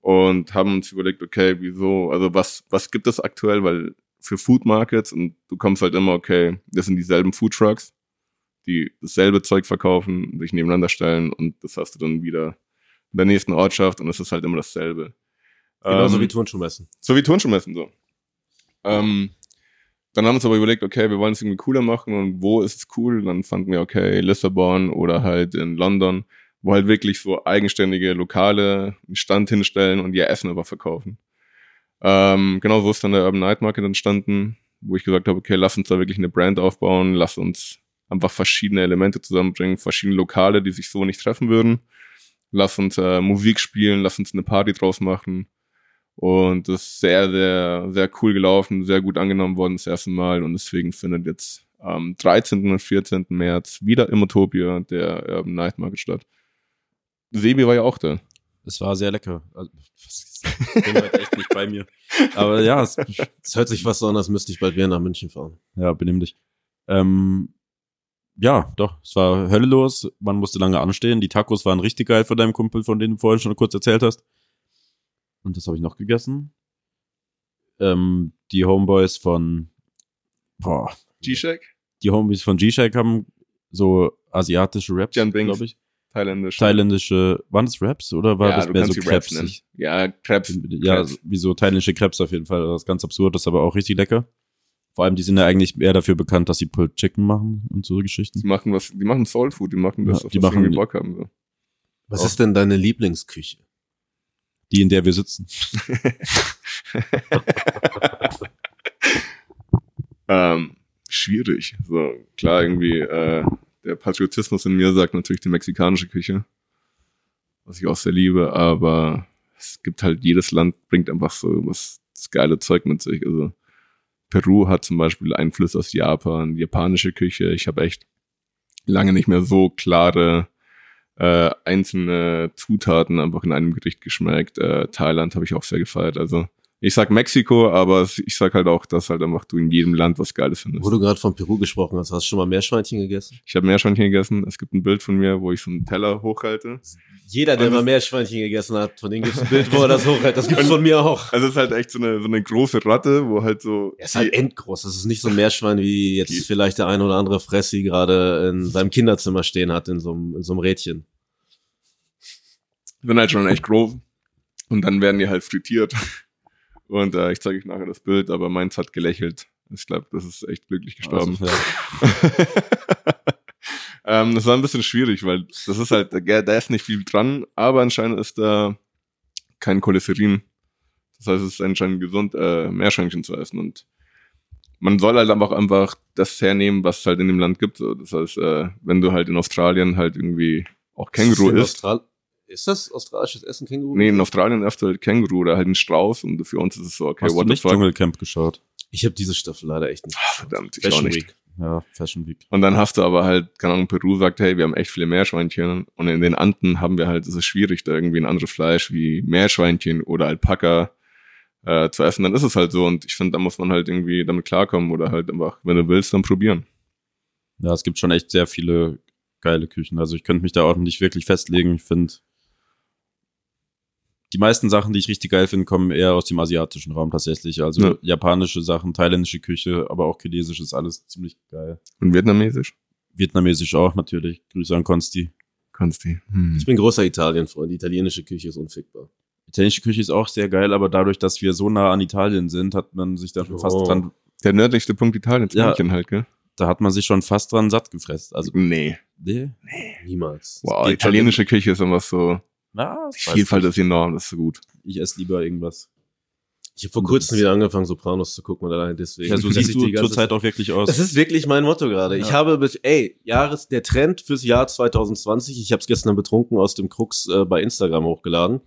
Und haben uns überlegt, okay, wieso, also was, was gibt es aktuell, weil für Food Markets und du kommst halt immer, okay, das sind dieselben Food Trucks, die dasselbe Zeug verkaufen, sich nebeneinander stellen und das hast du dann wieder in der nächsten Ortschaft und es ist halt immer dasselbe. Genauso Ähm, wie Turnschuhmessen. so wie Turnschuhmessen so. Ähm, dann haben wir uns aber überlegt, okay, wir wollen es irgendwie cooler machen und wo ist es cool? Dann fanden wir, okay, Lissabon oder halt in London, wo halt wirklich so eigenständige Lokale einen Stand hinstellen und ihr Essen aber verkaufen. Ähm, genau so ist dann der Urban Night Market entstanden, wo ich gesagt habe, okay, lass uns da wirklich eine Brand aufbauen, lass uns einfach verschiedene Elemente zusammenbringen, verschiedene Lokale, die sich so nicht treffen würden. Lass uns äh, Musik spielen, lass uns eine Party draus machen. Und das ist sehr, sehr, sehr cool gelaufen, sehr gut angenommen worden das erste Mal. Und deswegen findet jetzt am 13. und 14. März wieder im Utopia der Urban Night Market statt. Sebi war ja auch da. Es war sehr lecker. Also, was- Ich bin heute echt nicht bei mir. Aber ja, es, Es hört sich so an, als müsste ich bald wieder nach München fahren. ja, benimm dich. Ähm, ja, doch, es war Hölle los. Man musste lange anstehen. Die Tacos waren richtig geil von deinem Kumpel, von denen du vorhin schon kurz erzählt hast. Und das habe ich noch gegessen. Ähm, die Homeboys von, boah, G-Shack, die Homeboys von G-Shake haben so asiatische Raps, glaube ich. thailändisch. Thailändische, waren das Raps oder war ja, das mehr so. Crepes? Ja, Crepes. Ja, Crepes. wie so thailändische Crepes auf jeden Fall. Das ist ganz absurd, das ist aber auch richtig lecker. Vor allem, die sind ja eigentlich eher dafür bekannt, dass sie Pulled Chicken machen und so Geschichten. Die machen was, die machen Soul Food, die machen das, Ja, auf die was sie machen- irgendwie Bock haben. So. Was Auch. ist denn deine Lieblingsküche? Die, in der wir sitzen. ähm, schwierig. So, klar, irgendwie, äh, der Patriotismus in mir sagt natürlich die mexikanische Küche, was ich auch sehr liebe, aber es gibt halt, jedes Land bringt einfach so was das geile Zeug mit sich. Also Peru hat zum Beispiel Einfluss aus Japan, japanische Küche. Ich habe echt lange nicht mehr so klare äh, einzelne Zutaten einfach in einem Gericht geschmeckt. Äh, Thailand habe ich auch sehr gefeiert. Also ich sag Mexiko, aber ich sag halt auch, dass halt einfach du in jedem Land was Geiles findest. Wo du gerade von Peru gesprochen hast, hast du schon mal Meerschweinchen gegessen? Ich habe Meerschweinchen gegessen. Es gibt ein Bild von mir, wo ich so einen Teller hochhalte. Jeder, der Also- mal Meerschweinchen gegessen hat, von dem gibt es ein Bild, wo er das hochhält. Das gibt's von mir auch. Also es ist halt echt so eine, so eine große Ratte, wo halt so... Er ist halt endgroß. Das ist nicht so ein Meerschwein, wie jetzt vielleicht der ein oder andere Fressi gerade in seinem Kinderzimmer stehen hat, in so einem, in so einem Rädchen. sind halt schon echt groß. Und dann werden die halt frittiert. Und äh, ich zeige euch nachher das Bild, aber meins hat gelächelt. Ich glaube, das ist echt glücklich gestorben. Also, ja. ähm, das war ein bisschen schwierig, weil das ist halt, da ist nicht viel dran, aber anscheinend ist da kein Cholesterin. Das heißt, es ist anscheinend gesund, äh, Meerschweinchen zu essen. Und man soll halt einfach einfach das hernehmen, was es halt in dem Land gibt. So, Das heißt, äh, wenn du halt in Australien halt irgendwie auch Känguru ist. isst. Austral ist das australisches Essen, Känguru? Nee, in Australien du halt Känguru oder halt einen Strauß und für uns ist es so, okay, Hast du what the nicht. Dschungelcamp geschaut? Ich habe diese Staffel leider echt nicht. Ah, verdammt, ich Fashion auch nicht. Week. Ja, Fashion Week. Und dann hast du aber halt, keine Ahnung, Peru sagt, hey, wir haben echt viele Meerschweinchen. Und in den Anden haben wir halt, es ist schwierig, da irgendwie ein anderes Fleisch wie Meerschweinchen oder Alpaka äh, zu essen. Dann ist es halt so. Und ich finde, da muss man halt irgendwie damit klarkommen oder halt einfach, wenn du willst, dann probieren. Ja, es gibt schon echt sehr viele geile Küchen. Also ich könnte mich da auch nicht wirklich festlegen. Ich finde, die meisten Sachen, die ich richtig geil finde, kommen eher aus dem asiatischen Raum tatsächlich. Also Ja. japanische Sachen, thailändische Küche, aber auch chinesisch ist alles ziemlich geil. Und vietnamesisch? Vietnamesisch auch natürlich. Grüße an Konsti. Kannst du. Hm. Ich bin großer Italien-Freund. Die italienische Küche ist unfickbar. Italienische Küche ist auch sehr geil, aber dadurch, dass wir so nah an Italien sind, hat man sich da schon fast Oh. dran, Der nördlichste Punkt Italiens, Ja. München halt, gell? da hat man sich schon fast dran satt gefressen. Also, Nee. nee. Niemals. Wow, schon italienische Küche ist immer so, Na, die Vielfalt ist enorm, das ist so gut. Ich esse lieber irgendwas. Ich habe vor kurzem wieder angefangen, Sopranos zu gucken und allein deswegen. Ja, so siehst ich du zurzeit auch wirklich aus. Das ist wirklich mein Motto gerade. Ich Ja. habe, bis- ey, Jahres, der Trend fürs Jahr 2020, ich habe es gestern betrunken aus dem Krux äh, bei Instagram hochgeladen,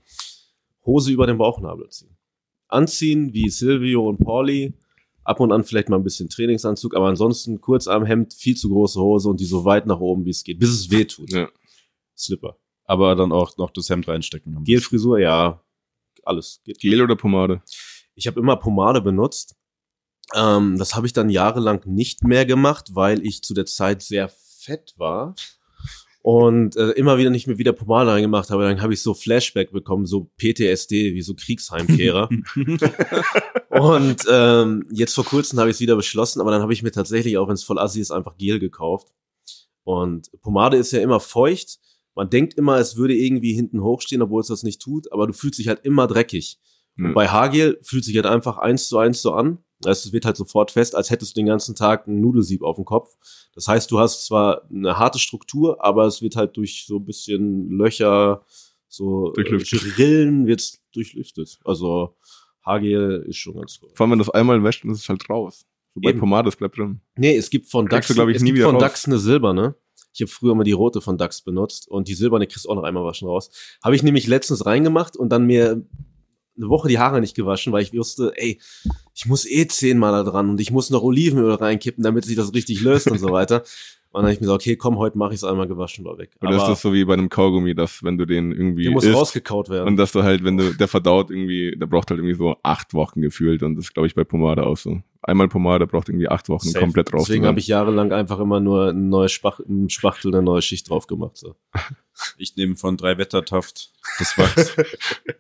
Hose über den Bauchnabel ziehen. Anziehen wie Silvio und Pauli, ab und an vielleicht mal ein bisschen Trainingsanzug, aber ansonsten kurz am Hemd, viel zu große Hose und die so weit nach oben, wie es geht, bis es weh tut. Ja. Slipper. Aber dann auch noch das Hemd reinstecken. Gelfrisur, ja, alles. Geht. Gel oder Pomade? Ich habe immer Pomade benutzt. Ähm, das habe ich dann jahrelang nicht mehr gemacht, weil ich zu der Zeit sehr fett war und äh, immer wieder nicht mehr wieder Pomade reingemacht habe. Dann habe ich so Flashback bekommen, so PTSD, wie so Kriegsheimkehrer. und ähm, jetzt vor kurzem habe ich es wieder beschlossen, aber dann habe ich mir tatsächlich, auch wenn es voll assi ist, einfach Gel gekauft. Und Pomade ist ja immer feucht. Man denkt immer, es würde irgendwie hinten hochstehen, obwohl es das nicht tut, aber du fühlst dich halt immer dreckig. Ja. Und bei Haargel fühlt sich halt einfach eins zu eins so an. Es wird halt sofort fest, als hättest du den ganzen Tag ein Nudelsieb auf dem Kopf. Das heißt, du hast zwar eine harte Struktur, aber es wird halt durch so ein bisschen Löcher, so Rillen wird's durchlüftet. Also Haargel ist schon ganz cool. Vor allem, wenn du das einmal wäscht, ist es halt raus. So bei. Pomade, das bleibt drin. Nee, es gibt von Kriegst Dax, du, ich, es nie gibt von raus. Dax eine silberne. Ich habe früher mal die rote von Dax benutzt und die silberne kriegst du auch noch einmal waschen raus. Habe ich nämlich letztens reingemacht und dann mir eine Woche die Haare nicht gewaschen, weil ich wusste, ey, ich muss eh zehnmal da dran und ich muss noch Olivenöl reinkippen, damit sich das richtig löst und so weiter. Und dann habe ich mir gesagt, okay, komm, heute mache ich es einmal gewaschen, war weg. Oder ist Aber das so wie bei einem Kaugummi, dass wenn du den irgendwie der muss isst rausgekaut werden. und dass du halt, wenn du, der verdaut irgendwie, der braucht halt irgendwie so acht Wochen gefühlt und das ist, glaube ich, bei Pomade auch so. Einmal Pomade braucht irgendwie acht Wochen Safe. komplett raus. Deswegen habe ich jahrelang einfach immer nur ein neues Spach ein Spachtel, eine neue Schicht drauf gemacht. So. Ich nehme von drei Wettertaft das Wachs.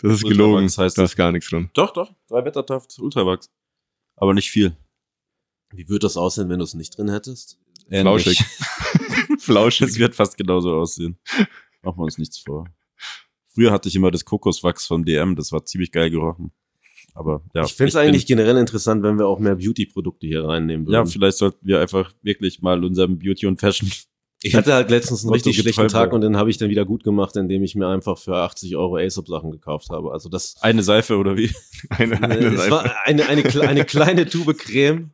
das ist gelogen, heißt da das. ist gar nichts drin. doch, doch, drei Wettertaft, Ultrawachs. Aber nicht viel. Wie würde das aussehen, wenn du es nicht drin hättest? Flauschig. Es Flauschig. wird fast genauso aussehen. Machen wir uns nichts vor. Früher hatte ich immer das Kokoswachs vom DM, das war ziemlich geil gerochen. Aber ja. ich finde es eigentlich generell interessant, wenn wir auch mehr Beauty-Produkte hier reinnehmen würden. Ja, vielleicht sollten wir einfach wirklich mal unserem Beauty und Fashion. ich hatte halt letztens einen richtig schlechten Tag und den habe ich dann wieder gut gemacht, indem ich mir einfach für 80 Euro Aesop-Sachen gekauft habe. Also das, Eine Seife oder wie? Eine, eine es Seife. eine, eine, eine kleine Tube Creme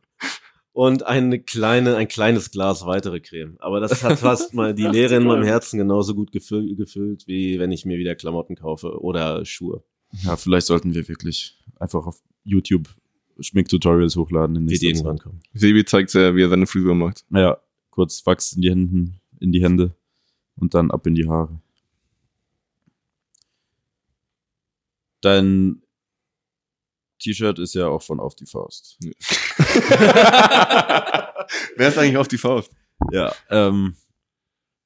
und eine kleine, ein kleines Glas weitere Creme. Aber das hat fast mal die Leere in meinem Herzen genauso gut gefüllt, gefüllt, wie wenn ich mir wieder Klamotten kaufe oder Schuhe. Ja, vielleicht sollten wir wirklich einfach auf YouTube Schminktutorials hochladen in Die irgendwann Zeit. kommen. Sebi zeigt sehr, wie er seine Frisur macht. Ja, kurz Wachs in die Händen, in die Hände und dann ab in die Haare. Dein T-Shirt ist ja auch von Auf die Faust. Wer ist eigentlich auf die Faust? Ja. Ähm,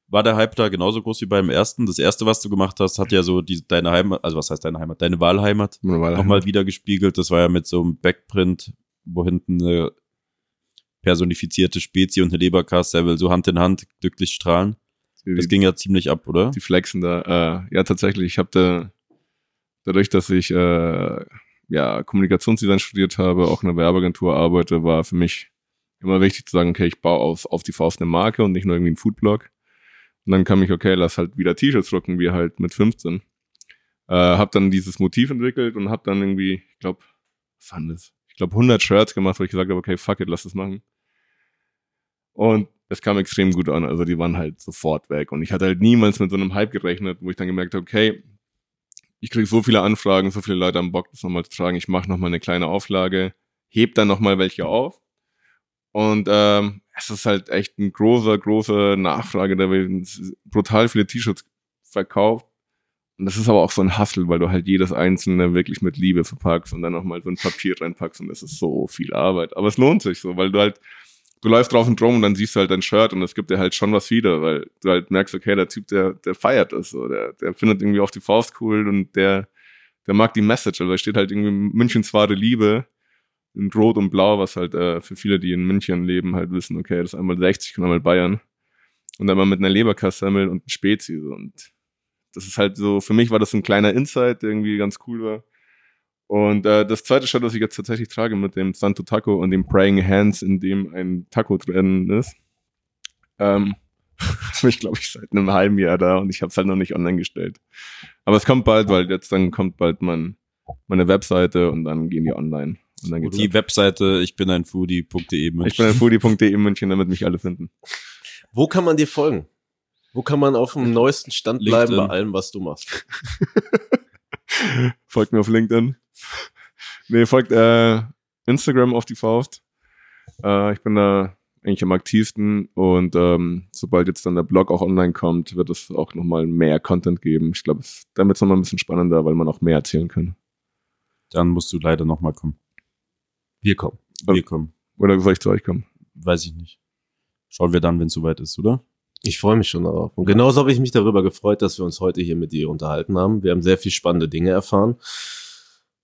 war der Hype da genauso groß wie beim ersten? Das erste, was du gemacht hast, hat ja so die, deine Heimat, also was heißt deine Heimat? Deine Wahlheimat nochmal wieder gespiegelt. Das war ja mit so einem Backprint, wo hinten eine personifizierte Spezie und eine Leberkasseville so Hand in Hand glücklich strahlen. Das ging ja ziemlich ab, oder? die flexen da. Äh, ja, tatsächlich. Ich habe da dadurch, dass ich äh, ja Kommunikationsdesign studiert habe, auch in einer Werbeagentur arbeite, war für mich immer wichtig zu sagen, okay, ich baue auf, auf die Faust eine Marke und nicht nur irgendwie einen Foodblog. Und dann kam ich, okay, lass halt wieder T-Shirts drucken, wie halt mit 15. Äh, hab dann dieses Motiv entwickelt und hab dann irgendwie, ich glaube, was war denn das? Ich glaube 100 Shirts gemacht, wo ich gesagt habe, okay, fuck it, lass das machen. Und es kam extrem gut an, also die waren halt sofort weg. Und ich hatte halt niemals mit so einem Hype gerechnet, wo ich dann gemerkt habe, okay, ich kriege so viele Anfragen, so viele Leute haben Bock, das nochmal zu tragen. Ich mache nochmal eine kleine Auflage, heb dann nochmal welche auf. Und ähm, es ist halt echt ein großer, großer Nachfrage. Da werden brutal viele T-Shirts verkauft. Und das ist aber auch so ein Hustle, weil du halt jedes einzelne wirklich mit Liebe verpackst und dann nochmal so ein Papier reinpackst und das ist so viel Arbeit. Aber es lohnt sich so, weil du halt, du läufst drauf und drum und dann siehst du halt dein Shirt und es gibt dir halt schon was wieder, weil du halt merkst, okay, der Typ, der, der feiert das so, der, der findet irgendwie auf die Faust cool und der, der mag die Message. Also da steht halt irgendwie Münchens wahre Liebe in Rot und Blau, was halt äh, für viele, die in München leben, halt wissen, okay, das ist einmal 60 und einmal Bayern. Und einmal mit einer Leberkassemmel und einem Spezi. So. Und das ist halt so, für mich war das so ein kleiner Insight, der irgendwie ganz cool war. Und äh, das zweite Shirt, das ich jetzt tatsächlich trage, mit dem Santo Taco und dem Praying Hands, in dem ein Taco drin ist, ähm, habe ich, glaube ich, seit einem halben Jahr da und ich habe es halt noch nicht online gestellt. Aber es kommt bald, weil jetzt dann kommt bald mein meine Webseite und dann gehen die online. Und dann geht's Die Webseite ich bin ein Foodie.de ab. Ich bin ein foodie.de in München, damit mich alle finden. Wo kann man dir folgen? Wo kann man auf dem neuesten Stand bleiben LinkedIn. bei allem, was du machst? folgt mir auf LinkedIn. Nee, folgt äh, Instagram auf die Faust. Äh, ich bin da eigentlich am aktivsten und ähm, sobald jetzt dann der Blog auch online kommt, wird es auch nochmal mehr Content geben. Ich glaube, damit ist nochmal ein bisschen spannender, weil man auch mehr erzählen kann. Dann musst du leider nochmal kommen. Wir kommen. Wir kommen. Oder soll ich zu euch kommen? Weiß ich nicht. Schauen wir dann, wenn es soweit ist, oder? Ich freue mich schon darauf. Und genauso habe ich mich darüber gefreut, dass wir uns heute hier mit dir unterhalten haben. Wir haben sehr viel spannende Dinge erfahren.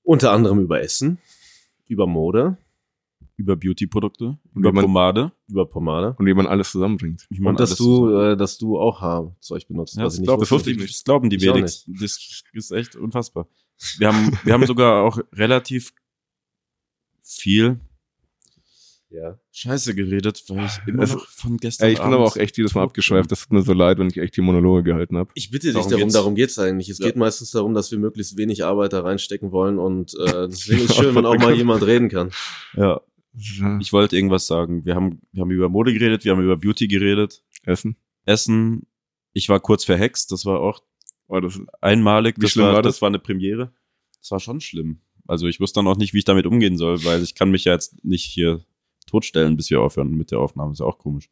Unter anderem über Essen, über Mode, Über Beauty-Produkte, über wie man- Pomade. über Pomade. Und wie man alles zusammenbringt. Ich meine, Und dass du, äh, dass du auch Haarzeug benutzt, Ja, das, ich glaub, das, ich nicht. das glauben die Ich wenigsten. Das ist echt unfassbar. Wir haben, wir haben sogar auch relativ viel Ja. Scheiße geredet, weil ich immer Es- noch von gestern Ey, ich bin aber auch echt jedes Mal abgeschweift. Das tut mir so leid, wenn ich echt die Monologe gehalten habe. Ich bitte dich Darum darum, geht's. darum geht's eigentlich. Es Ja. geht meistens darum, dass wir möglichst wenig Arbeit da reinstecken wollen und äh, deswegen ist es schön, wenn auch mal jemand reden kann. Ja, ich wollte irgendwas sagen. Wir haben, wir haben über Mode geredet, wir haben über Beauty geredet, Essen. Essen. Ich war kurz verhext, das war auch Oh, das, einmalig. Wie das schlimm war, war das? das? war eine Premiere. Das war schon schlimm. Also ich wusste dann auch nicht, wie ich damit umgehen soll, weil ich kann mich ja jetzt nicht hier totstellen, bis wir aufhören mit der Aufnahme. Ist ja auch komisch.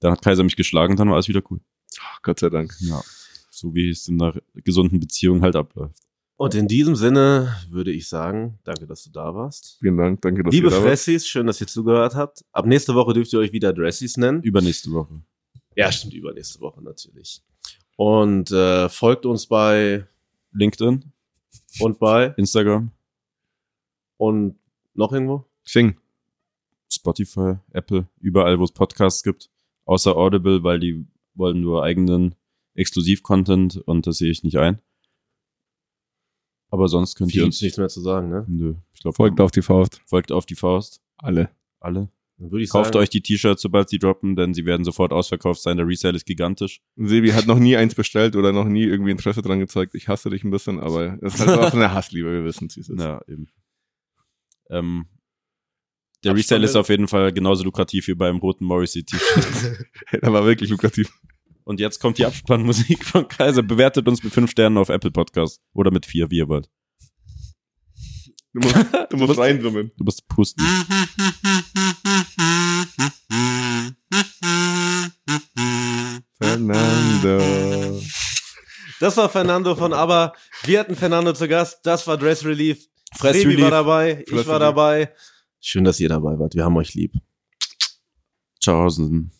Dann hat Kaiser mich geschlagen, dann war alles wieder cool. ach, Gott sei Dank. Ja. So wie es in einer gesunden Beziehung halt abläuft. Und in diesem Sinne würde ich sagen, danke, dass du da warst. Vielen Dank. Danke, dass Liebe ihr da wart. Fressis, schön, dass ihr zugehört habt. Ab nächste Woche dürft ihr euch wieder Dressies nennen. Übernächste Woche. Ja, stimmt, übernächste Woche natürlich. Und äh, folgt uns bei LinkedIn, und bei Instagram, und noch irgendwo? Sing. Spotify, Apple, überall, wo es Podcasts gibt. Außer Audible, weil die wollen nur eigenen Exklusiv-Content und das sehe ich nicht ein. Aber sonst könnt ihr Viel uns. nichts mehr zu sagen, ne? Nö, ich glaube, Folgt auf die Faust. folgt auf die Faust. Alle. Alle. Dann würde ich Kauft sagen, euch die T-Shirts, sobald sie droppen, denn sie werden sofort ausverkauft sein. Der Resale ist gigantisch. Sebi hat noch nie eins bestellt oder noch nie irgendwie Interesse dran gezeigt. Ich hasse dich ein bisschen, aber es ist halt auch eine Hassliebe, wir wissen es. wie es ist. Ja, eben. Ähm, der Resale ist auf jeden Fall genauso lukrativ wie beim roten Morrissey T-Shirt. Er war wirklich lukrativ. Und jetzt kommt die Abspannmusik von Kaiser. Bewertet uns mit fünf Sternen auf Apple Podcast. Oder mit vier, wie ihr wollt. Du musst, du musst reinsummen. Du musst pusten. Fernando. das war Fernando von Aber. Wir hatten Fernando zu Gast. Das war Dress Relief. Fress Relief. war dabei. Ich Fress war Relief. dabei. Schön, dass ihr dabei wart. Wir haben euch lieb. Tschaußen.